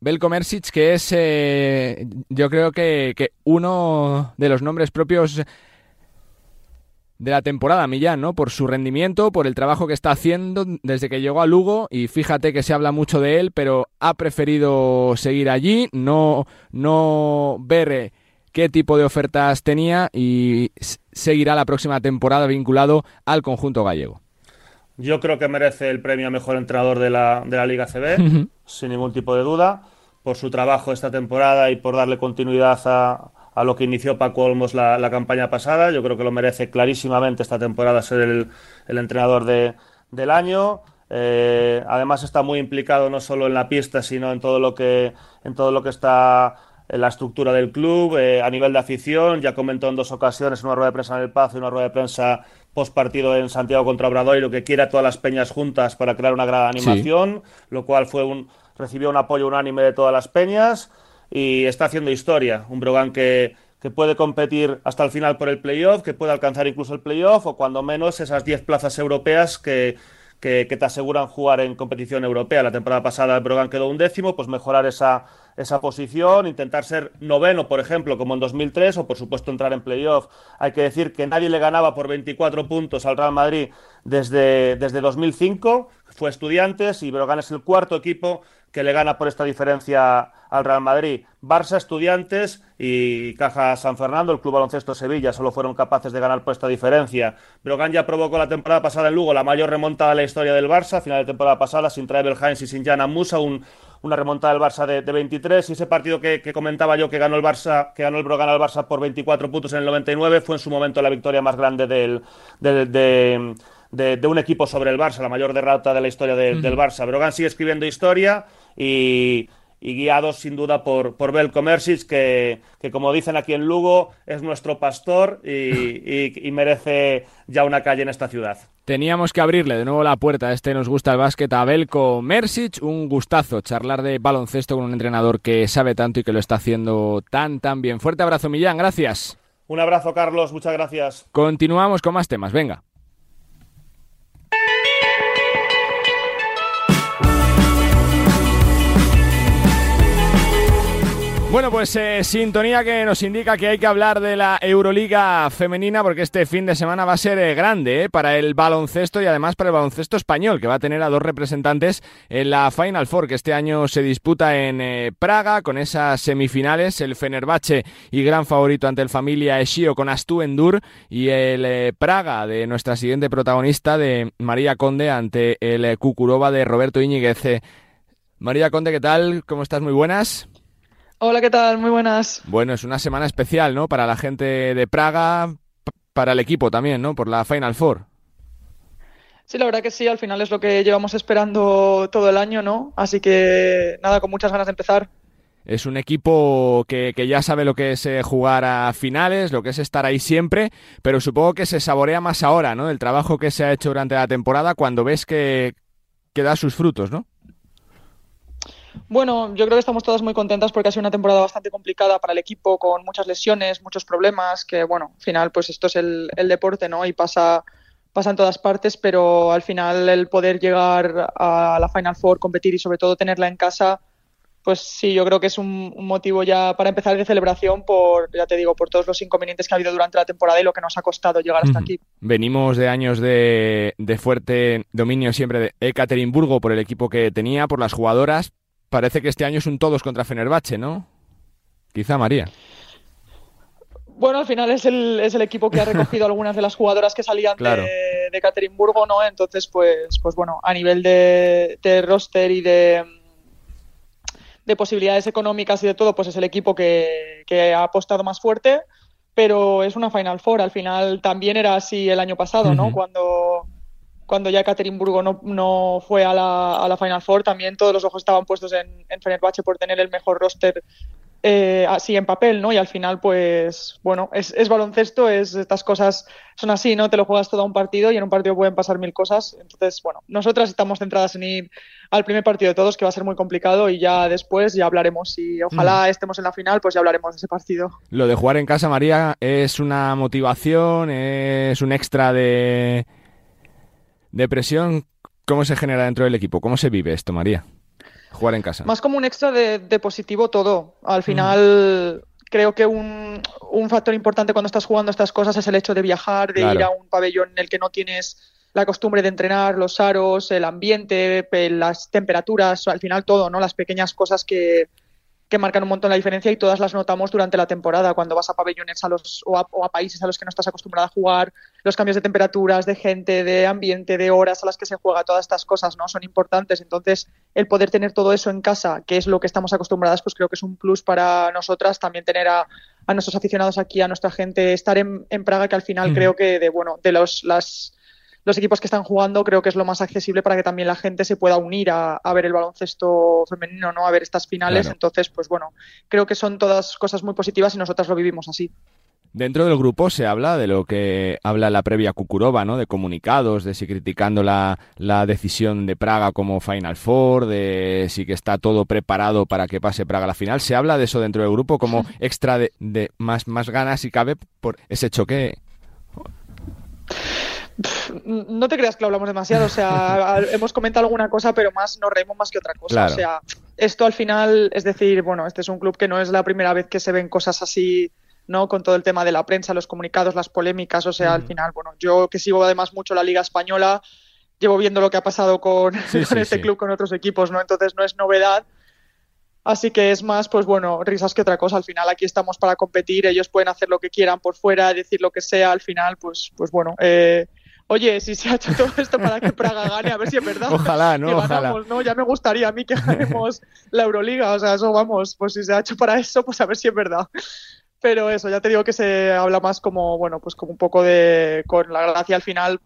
Belko Mersic, que es eh, yo creo que, uno de los nombres propios de la temporada, Millán, ¿no? Por su rendimiento, por el trabajo que está haciendo desde que llegó a Lugo y fíjate que se habla mucho de él, pero ha preferido seguir allí, no, no ver eh, qué tipo de ofertas tenía y seguirá la próxima temporada vinculado al conjunto gallego. Yo creo que merece el premio a mejor entrenador de la, de la Liga CB, sin ningún tipo de duda, por su trabajo esta temporada y por darle continuidad a, a lo que inició Paco Olmos la, la, campaña pasada. Yo creo que lo merece clarísimamente esta temporada ser el, el entrenador de, del año. Eh, además está muy implicado no solo en la pista, sino en todo lo que, en todo lo que está en la estructura del club, eh, a nivel de afición. Ya comentó en dos ocasiones una rueda de prensa en el Paz y una rueda de prensa post partido en Santiago contra Obrador y lo que quiera todas las peñas juntas para crear una gran animación, lo cual fue un, recibió un apoyo unánime de todas las peñas y está haciendo historia. Un Brogan que, que puede competir hasta el final por el playoff, que puede alcanzar incluso el playoff o cuando menos esas 10 plazas europeas que, que, te aseguran jugar en competición europea. La temporada pasada el Brogan quedó un décimo, pues mejorar esa, esa posición, intentar ser noveno, por ejemplo, como en 2003, o por supuesto entrar en playoff. Hay que decir que nadie le ganaba por 24 puntos al Real Madrid desde, desde 2005, fue Estudiantes y Brogan es el cuarto equipo que le gana por esta diferencia al Real Madrid. Barça, Estudiantes y Caja San Fernando, el Club Baloncesto Sevilla, solo fueron capaces de ganar por esta diferencia. Brogan ya provocó la temporada pasada en Lugo la mayor remontada de la historia del Barça, final de temporada pasada, sin Travel Hines y sin Jana Musa, un, una remontada del Barça de, 23 y ese partido que, comentaba yo que ganó el Barça, que ganó el Brogan al Barça por 24 puntos en el 99 fue en su momento la victoria más grande del, de, un equipo sobre el Barça, la mayor derrota de la historia del Barça. Brogan sigue escribiendo historia y, y guiados sin duda por, por Belko Mersic, que, que, como dicen aquí en Lugo, es nuestro pastor *laughs* y, y merece ya una calle en esta ciudad. Teníamos que abrirle de nuevo la puerta a este Nos Gusta el Básquet a Belko Mersic. Un gustazo charlar de baloncesto con un entrenador que sabe tanto y que lo está haciendo tan, tan bien. Fuerte abrazo, Millán. Gracias. Un abrazo, Carlos. Muchas gracias. Continuamos con más temas. Venga. Bueno, pues eh, sintonía que nos indica que hay que hablar de la Euroliga femenina porque este fin de semana va a ser eh, grande eh, para el baloncesto y además para el baloncesto español, que va a tener a dos representantes en la Final Four que este año se disputa en Praga con esas semifinales, el Fenerbahce y gran favorito ante el Familia Eschio con Astu Endur y el Praga de nuestra siguiente protagonista de María Conde ante el Cucurova de Roberto Íñiguez. María Conde, ¿qué tal? ¿Cómo estás? Muy buenas. Hola, ¿qué tal? Muy buenas. Bueno, es una semana especial, ¿no? Para la gente de Praga, para el equipo también, ¿no? Por la Final Four. Sí, la verdad que sí, al final es lo que llevamos esperando todo el año, ¿no? Así que nada, con muchas ganas de empezar. Es un equipo que, ya sabe lo que es eh, jugar a finales, lo que es estar ahí siempre, pero supongo que se saborea más ahora, ¿no? El trabajo que se ha hecho durante la temporada cuando ves que, que da sus frutos, ¿no? Bueno, yo creo que estamos todas muy contentas porque ha sido una temporada bastante complicada para el equipo, con muchas lesiones, muchos problemas, que bueno, al final pues esto es el, el deporte, ¿no? Y pasa, pasa en todas partes, pero al final el poder llegar a la Final Four, competir y sobre todo tenerla en casa, pues sí, yo creo que es un, un, motivo ya para empezar de celebración por, ya te digo, por todos los inconvenientes que ha habido durante la temporada y lo que nos ha costado llegar hasta aquí. Venimos de años de, de fuerte dominio siempre de Ekaterimburgo por el equipo que tenía, por las jugadoras. Parece que este año es un todos contra Fenerbahce, ¿no? Quizá María. Bueno, al final es el, es el equipo que ha recogido *laughs* algunas de las jugadoras que salían claro. de, de Ekaterimburgo, ¿no? Entonces, pues, pues bueno, a nivel de, de roster y de de posibilidades económicas y de todo, pues es el equipo que, que, ha apostado más fuerte, pero es una Final Four. Al final también era así el año pasado, uh -huh. ¿no? Cuando, cuando ya Ekaterimburgo no, no fue a la, a la, Final Four, también todos los ojos estaban puestos en, en Fenerbahce por tener el mejor roster eh, así en papel, ¿no? Y al final, pues, bueno, es, es, baloncesto, es estas cosas son así, ¿no? Te lo juegas todo a un partido y en un partido pueden pasar mil cosas. Entonces, bueno, nosotras estamos centradas en ir al primer partido de todos, que va a ser muy complicado, y ya después ya hablaremos. Si ojalá mm. estemos en la final, pues ya hablaremos de ese partido. Lo de jugar en casa, María, es una motivación, es un extra de, de presión. ¿Cómo se genera dentro del equipo? ¿Cómo se vive esto, María? jugar en casa. Más como un extra de, de positivo todo. Al final, mm. creo que un, un, factor importante cuando estás jugando estas cosas es el hecho de viajar, de claro. ir a un pabellón en el que no tienes la costumbre de entrenar, los aros, el ambiente, las temperaturas, al final todo, ¿no? Las pequeñas cosas que, que marcan un montón la diferencia y todas las notamos durante la temporada, cuando vas a pabellones a los, o, a, o a países a los que no estás acostumbrada a jugar, los cambios de temperaturas, de gente, de ambiente, de horas a las que se juega, todas estas cosas no son importantes. Entonces, el poder tener todo eso en casa, que es lo que estamos acostumbradas, pues creo que es un plus para nosotras, también tener a, a nuestros aficionados aquí, a nuestra gente, estar en, en Praga, que al final mm. creo que de, bueno, de los, las los equipos que están jugando creo que es lo más accesible para que también la gente se pueda unir a, a ver el baloncesto femenino, ¿no? A ver estas finales. Claro. Entonces, pues bueno, creo que son todas cosas muy positivas y nosotras lo vivimos así. Dentro del grupo se habla de lo que habla la previa Kukurova, ¿no? De comunicados, de si criticando la, la, decisión de Praga como Final Four, de si que está todo preparado para que pase Praga a la final. ¿Se habla de eso dentro del grupo como extra de, de más, más ganas si cabe por ese choque? No te creas que lo hablamos demasiado, o sea, *laughs* hemos comentado alguna cosa, pero más nos reímos más que otra cosa. Claro. O sea, esto al final, es decir, bueno, este es un club que no es la primera vez que se ven cosas así, ¿no? Con todo el tema de la prensa, los comunicados, las polémicas, o sea, mm. al final, bueno, yo que sigo además mucho la Liga Española, llevo viendo lo que ha pasado con, sí, *laughs* con sí, este sí. club, con otros equipos, ¿no? Entonces no es novedad. Así que es más, pues bueno, risas que otra cosa. Al final aquí estamos para competir, ellos pueden hacer lo que quieran por fuera, decir lo que sea. Al final, pues, pues bueno, eh, oye, si se ha hecho todo esto para que Praga gane, a ver si es verdad. Ojalá, ¿no? Que Ojalá. ganamos, ¿no? Ya me gustaría a mí que ganemos la Euroliga, o sea, eso vamos, pues si se ha hecho para eso, pues a ver si es verdad. Pero eso, ya te digo que se habla más como, bueno, pues como un poco de, con la gracia al final,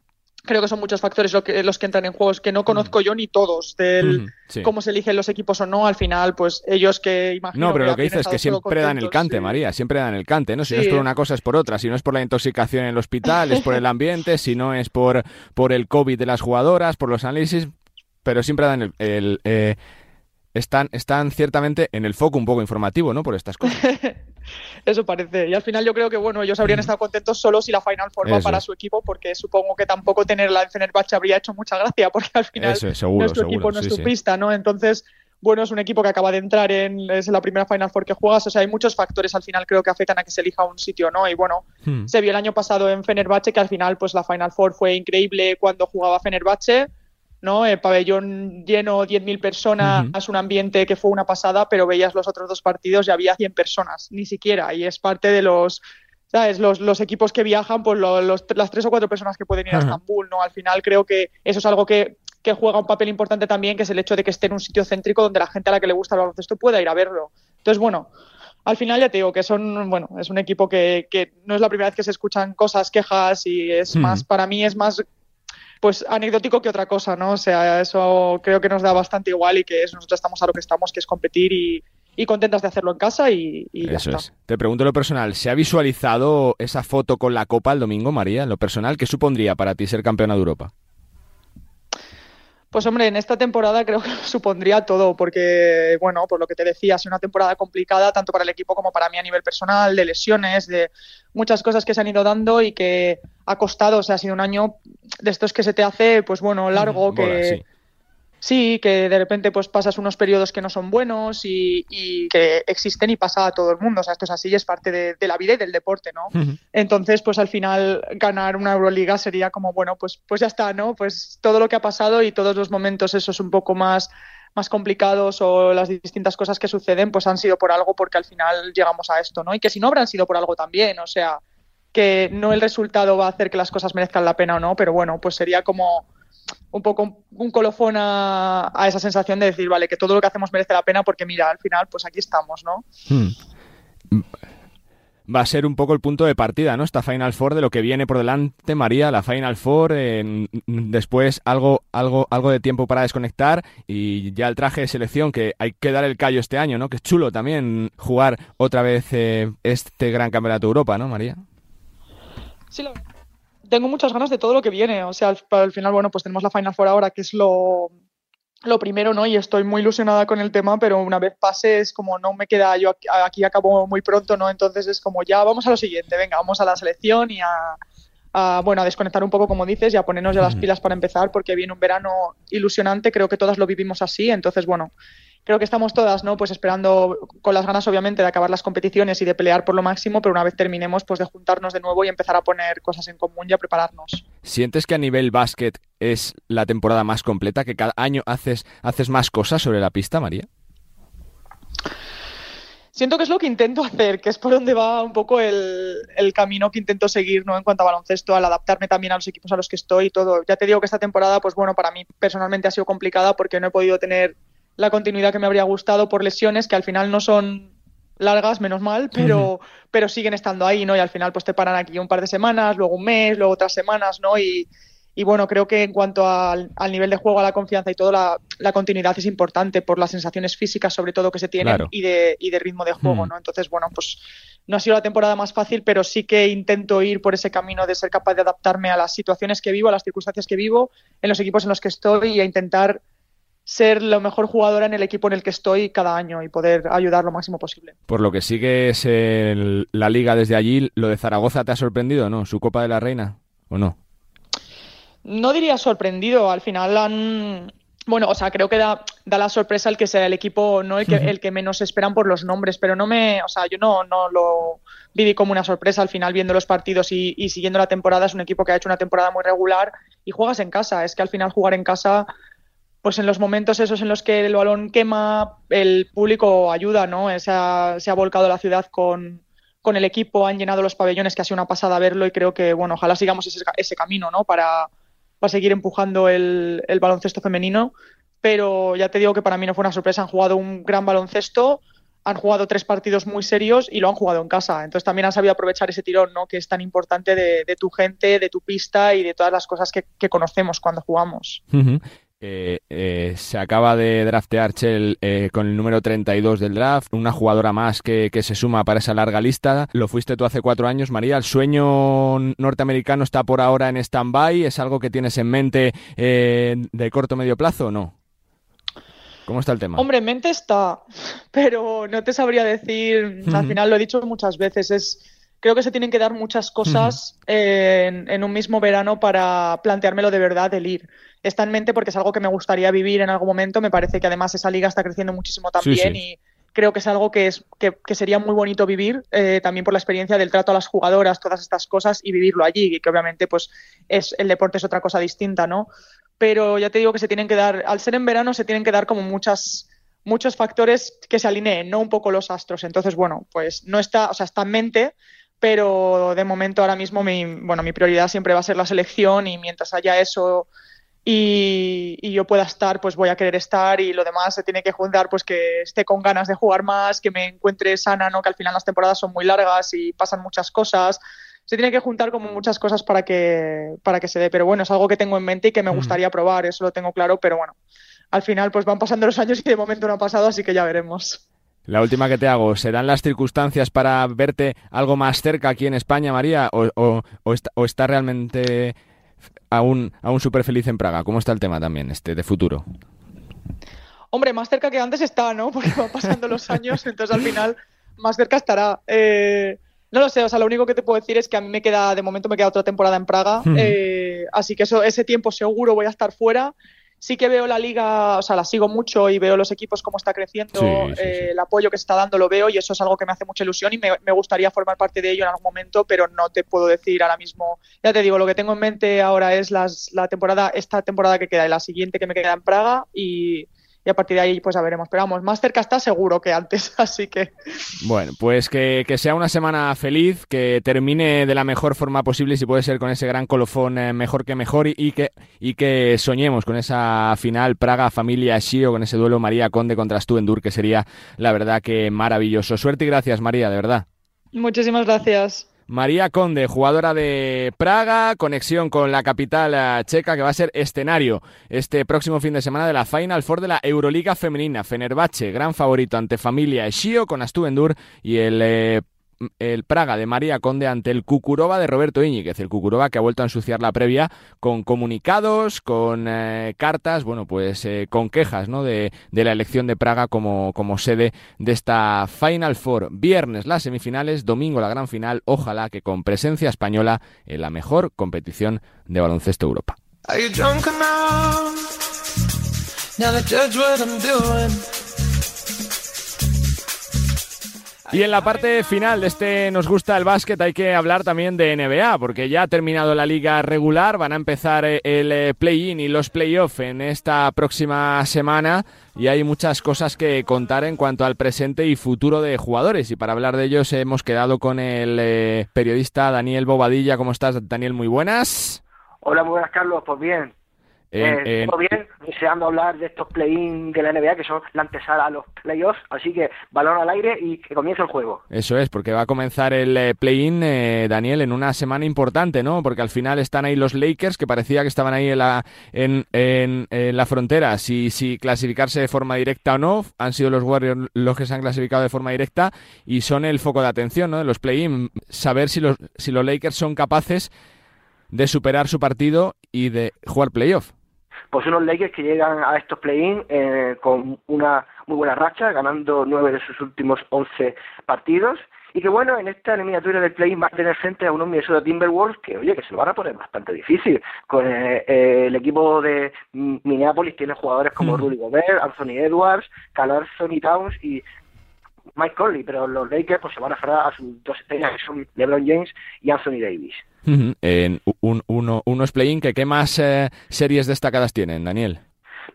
creo que son muchos factores lo que, los que entran en juegos que no conozco yo ni todos del sí. cómo se eligen los equipos o no al final pues ellos que imagino no pero que lo que dices es que siempre dan el cante sí. María siempre dan el cante no si sí. no es por una cosa es por otra si no es por la intoxicación en el hospital es por el ambiente si no es por por el covid de las jugadoras por los análisis pero siempre dan el, el eh, están, están ciertamente en el foco un poco informativo, ¿no? Por estas cosas. *laughs* Eso parece. Y al final yo creo que, bueno, ellos habrían estado contentos solo si la Final forma para su equipo, porque supongo que tampoco tenerla en Fenerbahce habría hecho mucha gracia, *laughs* porque al final Eso es, seguro, nuestro seguro, equipo no es tu sí. pista, ¿no? Entonces, bueno, es un equipo que acaba de entrar en es la primera Final Four que juegas, o sea, hay muchos factores al final creo que afectan a que se elija un sitio, ¿no? Y bueno, hmm. se vio el año pasado en Fenerbahce que al final pues la Final Four fue increíble cuando jugaba Fenerbahce, ¿no? El pabellón lleno, 10.000 personas, uh -huh. un ambiente que fue una pasada, pero veías los otros dos partidos y había 100 personas, ni siquiera, y es parte de los, ¿sabes? Los, los equipos que viajan, pues lo, los, las tres o cuatro personas que pueden ir a Estambul, ¿no? Al final creo que eso es algo que, que juega un papel importante también, que es el hecho de que esté en un sitio céntrico donde la gente a la que le gusta el baloncesto pueda ir a verlo. Entonces, bueno, al final ya te digo que son, bueno, es un equipo que, que no es la primera vez que se escuchan cosas, quejas y es mm. más, para mí es más pues anecdótico que otra cosa, ¿no? O sea, eso creo que nos da bastante igual y que es, nosotros estamos a lo que estamos, que es competir y, y contentas de hacerlo en casa y, y Eso es. Te pregunto lo personal, ¿se ha visualizado esa foto con la Copa el domingo, María? Lo personal, ¿qué supondría para ti ser campeona de Europa? Pues hombre, en esta temporada creo que *laughs* supondría todo, porque, bueno, por lo que te decía, ha sido una temporada complicada tanto para el equipo como para mí a nivel personal, de lesiones, de muchas cosas que se han ido dando y que ha costado, o sea, ha sido un año de estos que se te hace, pues bueno, largo, que... Sí, que de repente pues pasas unos periodos que no son buenos y, que existen y pasa a todo el mundo. O sea, esto es así, es parte de, la vida y del deporte, ¿no? Entonces, pues al final ganar una Euroliga sería como, bueno, pues, pues ya está, ¿no? Pues todo lo que ha pasado y todos los momentos esos un poco más, más complicados o las distintas cosas que suceden, pues han sido por algo porque al final llegamos a esto, ¿no? Y que si no habrán sido por algo también, o sea, que no el resultado va a hacer que las cosas merezcan la pena o no, pero bueno, pues sería como un poco un colofón a, esa sensación de decir, vale, que todo lo que hacemos merece la pena porque mira, al final, pues aquí estamos, ¿no? Hmm. Va a ser un poco el punto de partida, ¿no? Esta Final Four de lo que viene por delante, María, la Final Four, después algo, algo, algo de tiempo para desconectar y ya el traje de selección que hay que dar el callo este año, ¿no? Que es chulo también jugar otra vez eh, este gran campeonato de Europa, ¿no, María? Sí, lo tengo muchas ganas de todo lo que viene. O sea, al, final, bueno, pues tenemos la Final Four ahora, que es lo, lo primero, ¿no? Y estoy muy ilusionada con el tema, pero una vez pase es como no me queda, yo aquí, acabo muy pronto, ¿no? Entonces es como ya vamos a lo siguiente, venga, vamos a la selección y a, bueno, a desconectar un poco, como dices, y a ponernos ya las pilas para empezar, porque viene un verano ilusionante, creo que todas lo vivimos así, entonces, bueno, creo que estamos todas, ¿no? Pues esperando con las ganas, obviamente, de acabar las competiciones y de pelear por lo máximo, pero una vez terminemos, pues de juntarnos de nuevo y empezar a poner cosas en común y a prepararnos. ¿Sientes que a nivel básquet es la temporada más completa, que cada año haces, haces más cosas sobre la pista, María? Siento que es lo que intento hacer, que es por donde va un poco el, el, camino que intento seguir, ¿no? En cuanto a baloncesto, al adaptarme también a los equipos a los que estoy y todo. Ya te digo que esta temporada, pues bueno, para mí personalmente ha sido complicada porque no he podido tener la continuidad que me habría gustado por lesiones que al final no son largas, menos mal, pero, pero siguen estando ahí, ¿no? Y al final pues te paran aquí un par de semanas, luego un mes, luego otras semanas, ¿no? Y, y bueno, creo que en cuanto al, nivel de juego, a la confianza y todo, la, continuidad es importante por las sensaciones físicas, sobre todo, que se tienen y, de, y de ritmo de juego, ¿no? Entonces, bueno, pues no ha sido la temporada más fácil, pero sí que intento ir por ese camino de ser capaz de adaptarme a las situaciones que vivo, a las circunstancias que vivo, en los equipos en los que estoy y a intentar ser la mejor jugadora en el equipo en el que estoy cada año y poder ayudar lo máximo posible. Por lo que sigues la liga desde allí, ¿lo de Zaragoza te ha sorprendido, no? ¿Su Copa de la Reina o no? No diría sorprendido, al final han... Bueno, o sea, creo que da, la sorpresa el que sea el equipo, no el que, el que menos esperan por los nombres, pero no me, o sea, yo no, no lo viví como una sorpresa al final viendo los partidos y, y siguiendo la temporada. Es un equipo que ha hecho una temporada muy regular y juegas en casa. Es que al final jugar en casa pues en los momentos esos en los que el balón quema, el público ayuda, ¿no? se ha volcado la ciudad con, con, el equipo, han llenado los pabellones, que ha sido una pasada verlo y creo que, bueno, ojalá sigamos ese, ese camino, ¿no? Para, para seguir empujando el, baloncesto femenino. Pero ya te digo que para mí no fue una sorpresa, han jugado un gran baloncesto, han jugado tres partidos muy serios y lo han jugado en casa. Entonces también han sabido aprovechar ese tirón, ¿no? Que es tan importante de, tu gente, de tu pista y de todas las cosas que conocemos cuando jugamos. Eh, eh, se acaba de draftear Chell eh, con el número 32 del draft, una jugadora más que, se suma para esa larga lista. Lo fuiste tú hace cuatro años, María. ¿El sueño norteamericano está por ahora en stand-by? ¿Es algo que tienes en mente de corto o medio plazo o no? ¿Cómo está el tema? Hombre, en mente está, pero no te sabría decir, al final lo he dicho muchas veces, es creo que se tienen que dar muchas cosas en, un mismo verano para planteármelo de verdad el ir. Está en mente porque es algo que me gustaría vivir en algún momento. Me parece que además esa liga está creciendo muchísimo también y creo que es algo que, es, que, sería muy bonito vivir eh, también por la experiencia del trato a las jugadoras, todas estas cosas y vivirlo allí, y que obviamente pues es el deporte es otra cosa distinta, ¿no? Pero ya te digo que se tienen que dar, al ser en verano se tienen que dar como muchas muchos factores que se alineen, no un poco los astros. Entonces, bueno, pues no está, o sea, está en mente, pero de momento ahora mismo mi, bueno, mi prioridad siempre va a ser la selección y mientras haya eso y, yo pueda estar, pues voy a querer estar y lo demás se tiene que juntar, pues que esté con ganas de jugar más, que me encuentre sana, ¿no? Que al final las temporadas son muy largas y pasan muchas cosas. Se tiene que juntar como muchas cosas para que, para que se dé, pero bueno, es algo que tengo en mente y que me gustaría probar, eso lo tengo claro, pero bueno, al final pues van pasando los años y de momento no ha pasado, así que ya veremos. La última que te hago, ¿se dan las circunstancias para verte algo más cerca aquí en España, María? ¿O, está, realmente aún, aún súper feliz en Praga. ¿Cómo está el tema también este de futuro? Hombre, más cerca que antes está, ¿no? Porque van pasando los años, entonces al final más cerca estará. Eh, no lo sé, o sea, lo único que te puedo decir es que a mí me queda, de momento me queda otra temporada en Praga, eh, así que eso, ese tiempo seguro voy a estar fuera. Sí que veo la liga, o sea, la sigo mucho y veo los equipos cómo está creciendo, eh, el apoyo que se está dando lo veo y eso es algo que me hace mucha ilusión y me, me, gustaría formar parte de ello en algún momento, pero no te puedo decir ahora mismo. Ya te digo, lo que tengo en mente ahora es las, la temporada, esta temporada que queda y la siguiente que me queda en Praga y, y a partir de ahí pues ya veremos. Pero vamos, más cerca está seguro que antes, *laughs* así que... Bueno, pues que, que sea una semana feliz, que termine de la mejor forma posible, si puede ser con ese gran colofón eh, mejor que mejor y, y, que, y que soñemos con esa final Praga-Familia Shio, con ese duelo María Conde contra Stubendur, que sería la verdad que maravilloso. Suerte y gracias María, de verdad. Muchísimas gracias. María Conde, jugadora de Praga, conexión con la capital eh, checa que va a ser escenario este próximo fin de semana de la Final Four de la Euroliga femenina. Fenerbahce, gran favorito ante Familia Eschio con Astubendur y el eh, el Praga de María Conde ante el Cucuroba de Roberto Íñiguez, el Cucuroba que ha vuelto a ensuciar la previa con comunicados, con eh, cartas, bueno, pues eh, con quejas ¿no? de, de, la elección de Praga como, como sede de esta Final Four. Viernes las semifinales, domingo la gran final, ojalá que con presencia española en la mejor competición de baloncesto Europa. Y en la parte final de este Nos gusta el básquet hay que hablar también de NBA, porque ya ha terminado la liga regular, van a empezar eh, el eh, play-in y los play-off en esta próxima semana y hay muchas cosas que contar en cuanto al presente y futuro de jugadores. Y para hablar de ellos hemos quedado con el eh, periodista Daniel Bobadilla. ¿Cómo estás, Daniel? Muy buenas. Hola, muy buenas, Carlos. Pues bien, eh, todo bien, deseando hablar de estos play-in de la NBA que son la antesala a los playoffs, así que balón al aire y que comience el juego. Eso es, porque va a comenzar el eh, play-in, eh, Daniel, en una semana importante, ¿no? Porque al final están ahí los Lakers, que parecía que estaban ahí en la, en, en, en la frontera, si, si clasificarse de forma directa o no. Han sido los Warriors los que se han clasificado de forma directa y son el foco de atención, ¿no? De los play-in, saber si los, si los Lakers son capaces de superar su partido y de jugar playoff pues unos Lakers que llegan a estos play-in eh, con una muy buena racha, ganando nueve de sus últimos once partidos. Y que bueno, en esta eliminatoria del play-in va a tener frente a unos Minnesota Timberwolves que, oye, que se lo van a poner bastante difícil. Con eh, eh, el equipo de Minneapolis tiene jugadores como Rudy Gobert, Anthony Edwards, Cal y Towns y Mike Conley, pero los Lakers pues se van a aferrar a sus dos estrellas que son LeBron James y Anthony Davis. Uh -huh. En un, uno, unos play-in qué más eh, series destacadas tienen, Daniel.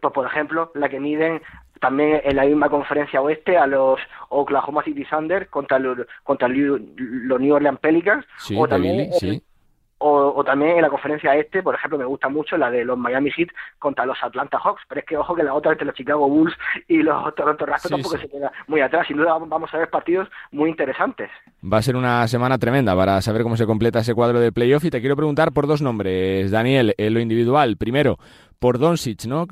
Pues por ejemplo, la que miden también en la misma conferencia oeste a los Oklahoma City Thunder contra los, contra los New Orleans Pelicans sí, o también Billy, sí. O, o, también en la conferencia este, por ejemplo, me gusta mucho la de los Miami Heat contra los Atlanta Hawks, pero es que ojo que la otra entre los Chicago Bulls y los Toronto Raptors sí, tampoco sí. se queda muy atrás. Sin duda vamos a ver partidos muy interesantes. Va a ser una semana tremenda para saber cómo se completa ese cuadro de playoff y te quiero preguntar por dos nombres, Daniel, en lo individual. Primero, por Doncic, ¿no?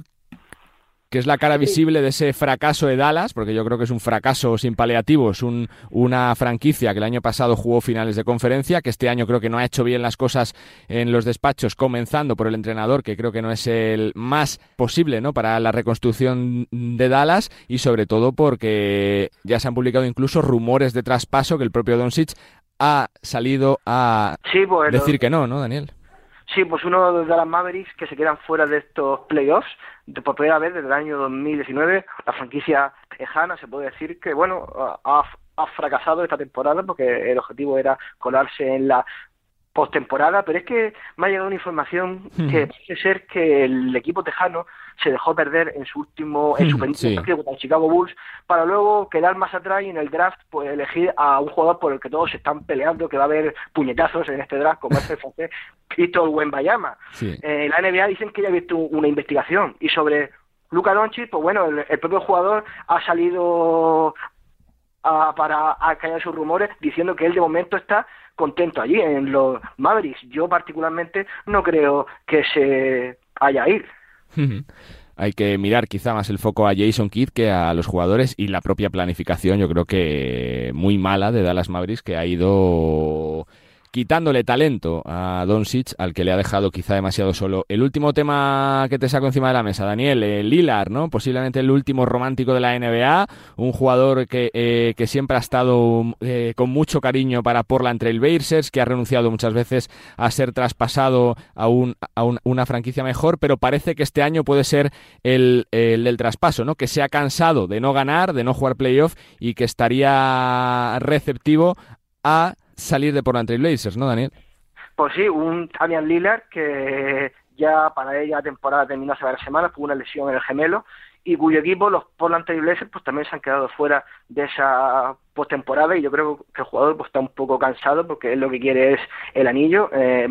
Que es la cara visible de ese fracaso de Dallas, porque yo creo que es un fracaso sin paliativos, un, una franquicia que el año pasado jugó finales de conferencia, que este año creo que no ha hecho bien las cosas en los despachos, comenzando por el entrenador, que creo que no es el más posible ¿no? para la reconstrucción de Dallas, y sobre todo porque ya se han publicado incluso rumores de traspaso que el propio Doncic ha salido a sí, bueno. decir que no, ¿no, Daniel? Sí, pues uno de las Mavericks que se quedan fuera de estos playoffs por primera vez desde el año 2019. La franquicia lejana se puede decir que, bueno, ha, ha fracasado esta temporada porque el objetivo era colarse en la postemporada, pero es que me ha llegado una información que parece ser que el equipo tejano se dejó perder en su último, en su penúltimo sí. partido contra el Chicago Bulls, para luego quedar más atrás y en el draft pues elegir a un jugador por el que todos se están peleando, que va a haber puñetazos en este draft, como es el francés *laughs* Cristo Wembayama. Sí. Eh, la NBA dicen que ya ha visto una investigación y sobre Luca Doncic, pues bueno, el, el propio jugador ha salido a, para acallar sus rumores diciendo que él de momento está contento allí en los Mavericks. Yo particularmente no creo que se haya ir. *laughs* Hay que mirar quizá más el foco a Jason Kidd que a los jugadores y la propia planificación, yo creo que muy mala de Dallas Mavericks que ha ido quitándole talento a Doncic, al que le ha dejado quizá demasiado solo. El último tema que te saco encima de la mesa, Daniel, eh, Lilar, ¿no? Posiblemente el último romántico de la NBA, un jugador que, eh, que siempre ha estado eh, con mucho cariño para Portland Trail Blazers, que ha renunciado muchas veces a ser traspasado a, un, a una franquicia mejor, pero parece que este año puede ser el, el del traspaso, ¿no? Que se ha cansado de no ganar, de no jugar playoff y que estaría receptivo a salir de Portland Trail Blazers, ¿no, Daniel? Pues sí, un Damian Lillard que ya para ella la temporada terminó hace varias semanas, tuvo una lesión en el gemelo y cuyo equipo, los Portland Trail Blazers, pues también se han quedado fuera de esa postemporada y yo creo que el jugador pues está un poco cansado porque él lo que quiere es el anillo. Eh,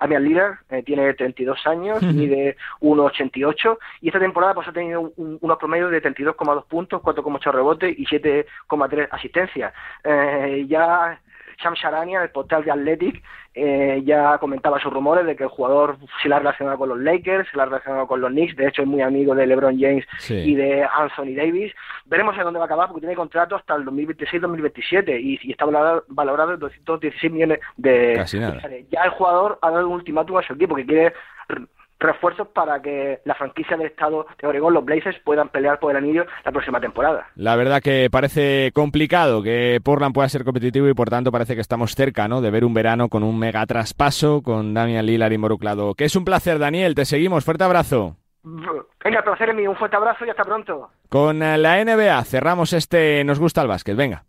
Damian Lillard eh, tiene 32 años, mide 1,88 y esta temporada pues ha tenido unos promedios de 32,2 puntos, 4,8 rebotes y 7,3 asistencias. Eh, ya Sham Sharania, el portal de Athletic, eh, ya comentaba sus rumores de que el jugador se la ha relacionado con los Lakers, se la ha relacionado con los Knicks, de hecho es muy amigo de LeBron James y de Anthony Davis. Veremos en dónde va a acabar porque tiene contrato hasta el 2026-2027 y, y, está valorado, en 216 millones de... Casi nada. Ya el jugador ha dado un ultimátum a su equipo que quiere refuerzos para que la franquicia del estado de Oregón, los Blazers, puedan pelear por el anillo la próxima temporada. La verdad que parece complicado que Portland pueda ser competitivo y por tanto parece que estamos cerca ¿no? de ver un verano con un mega traspaso con Damian Lillard involucrado. Que es un placer, Daniel. Te seguimos. Fuerte abrazo. Venga, placer mío. Un fuerte abrazo y hasta pronto. Con la NBA cerramos este Nos gusta el básquet. Venga.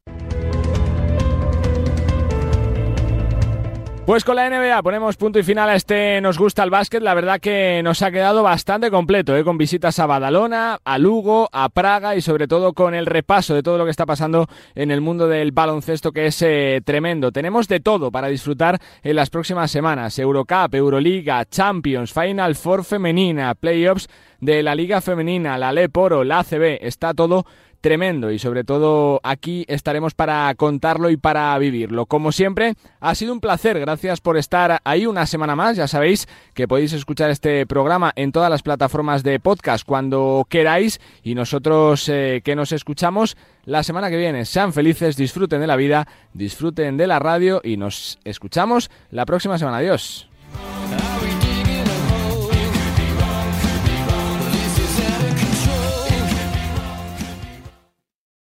Pues con la NBA ponemos punto y final a este Nos gusta el básquet. La verdad que nos ha quedado bastante completo, ¿eh? con visitas a Badalona, a Lugo, a Praga y sobre todo con el repaso de todo lo que está pasando en el mundo del baloncesto que es eh, tremendo. Tenemos de todo para disfrutar en las próximas semanas. Eurocup, Euroliga, Champions, Final Four femenina, playoffs de la Liga Femenina, la Leporo, la ACB. Está todo tremendo y sobre todo aquí estaremos para contarlo y para vivirlo. Como siempre, ha sido un placer. Gracias por estar ahí una semana más. Ya sabéis que podéis escuchar este programa en todas las plataformas de podcast cuando queráis y nosotros eh, que nos escuchamos la semana que viene. Sean felices, disfruten de la vida, disfruten de la radio y nos escuchamos la próxima semana. Adiós.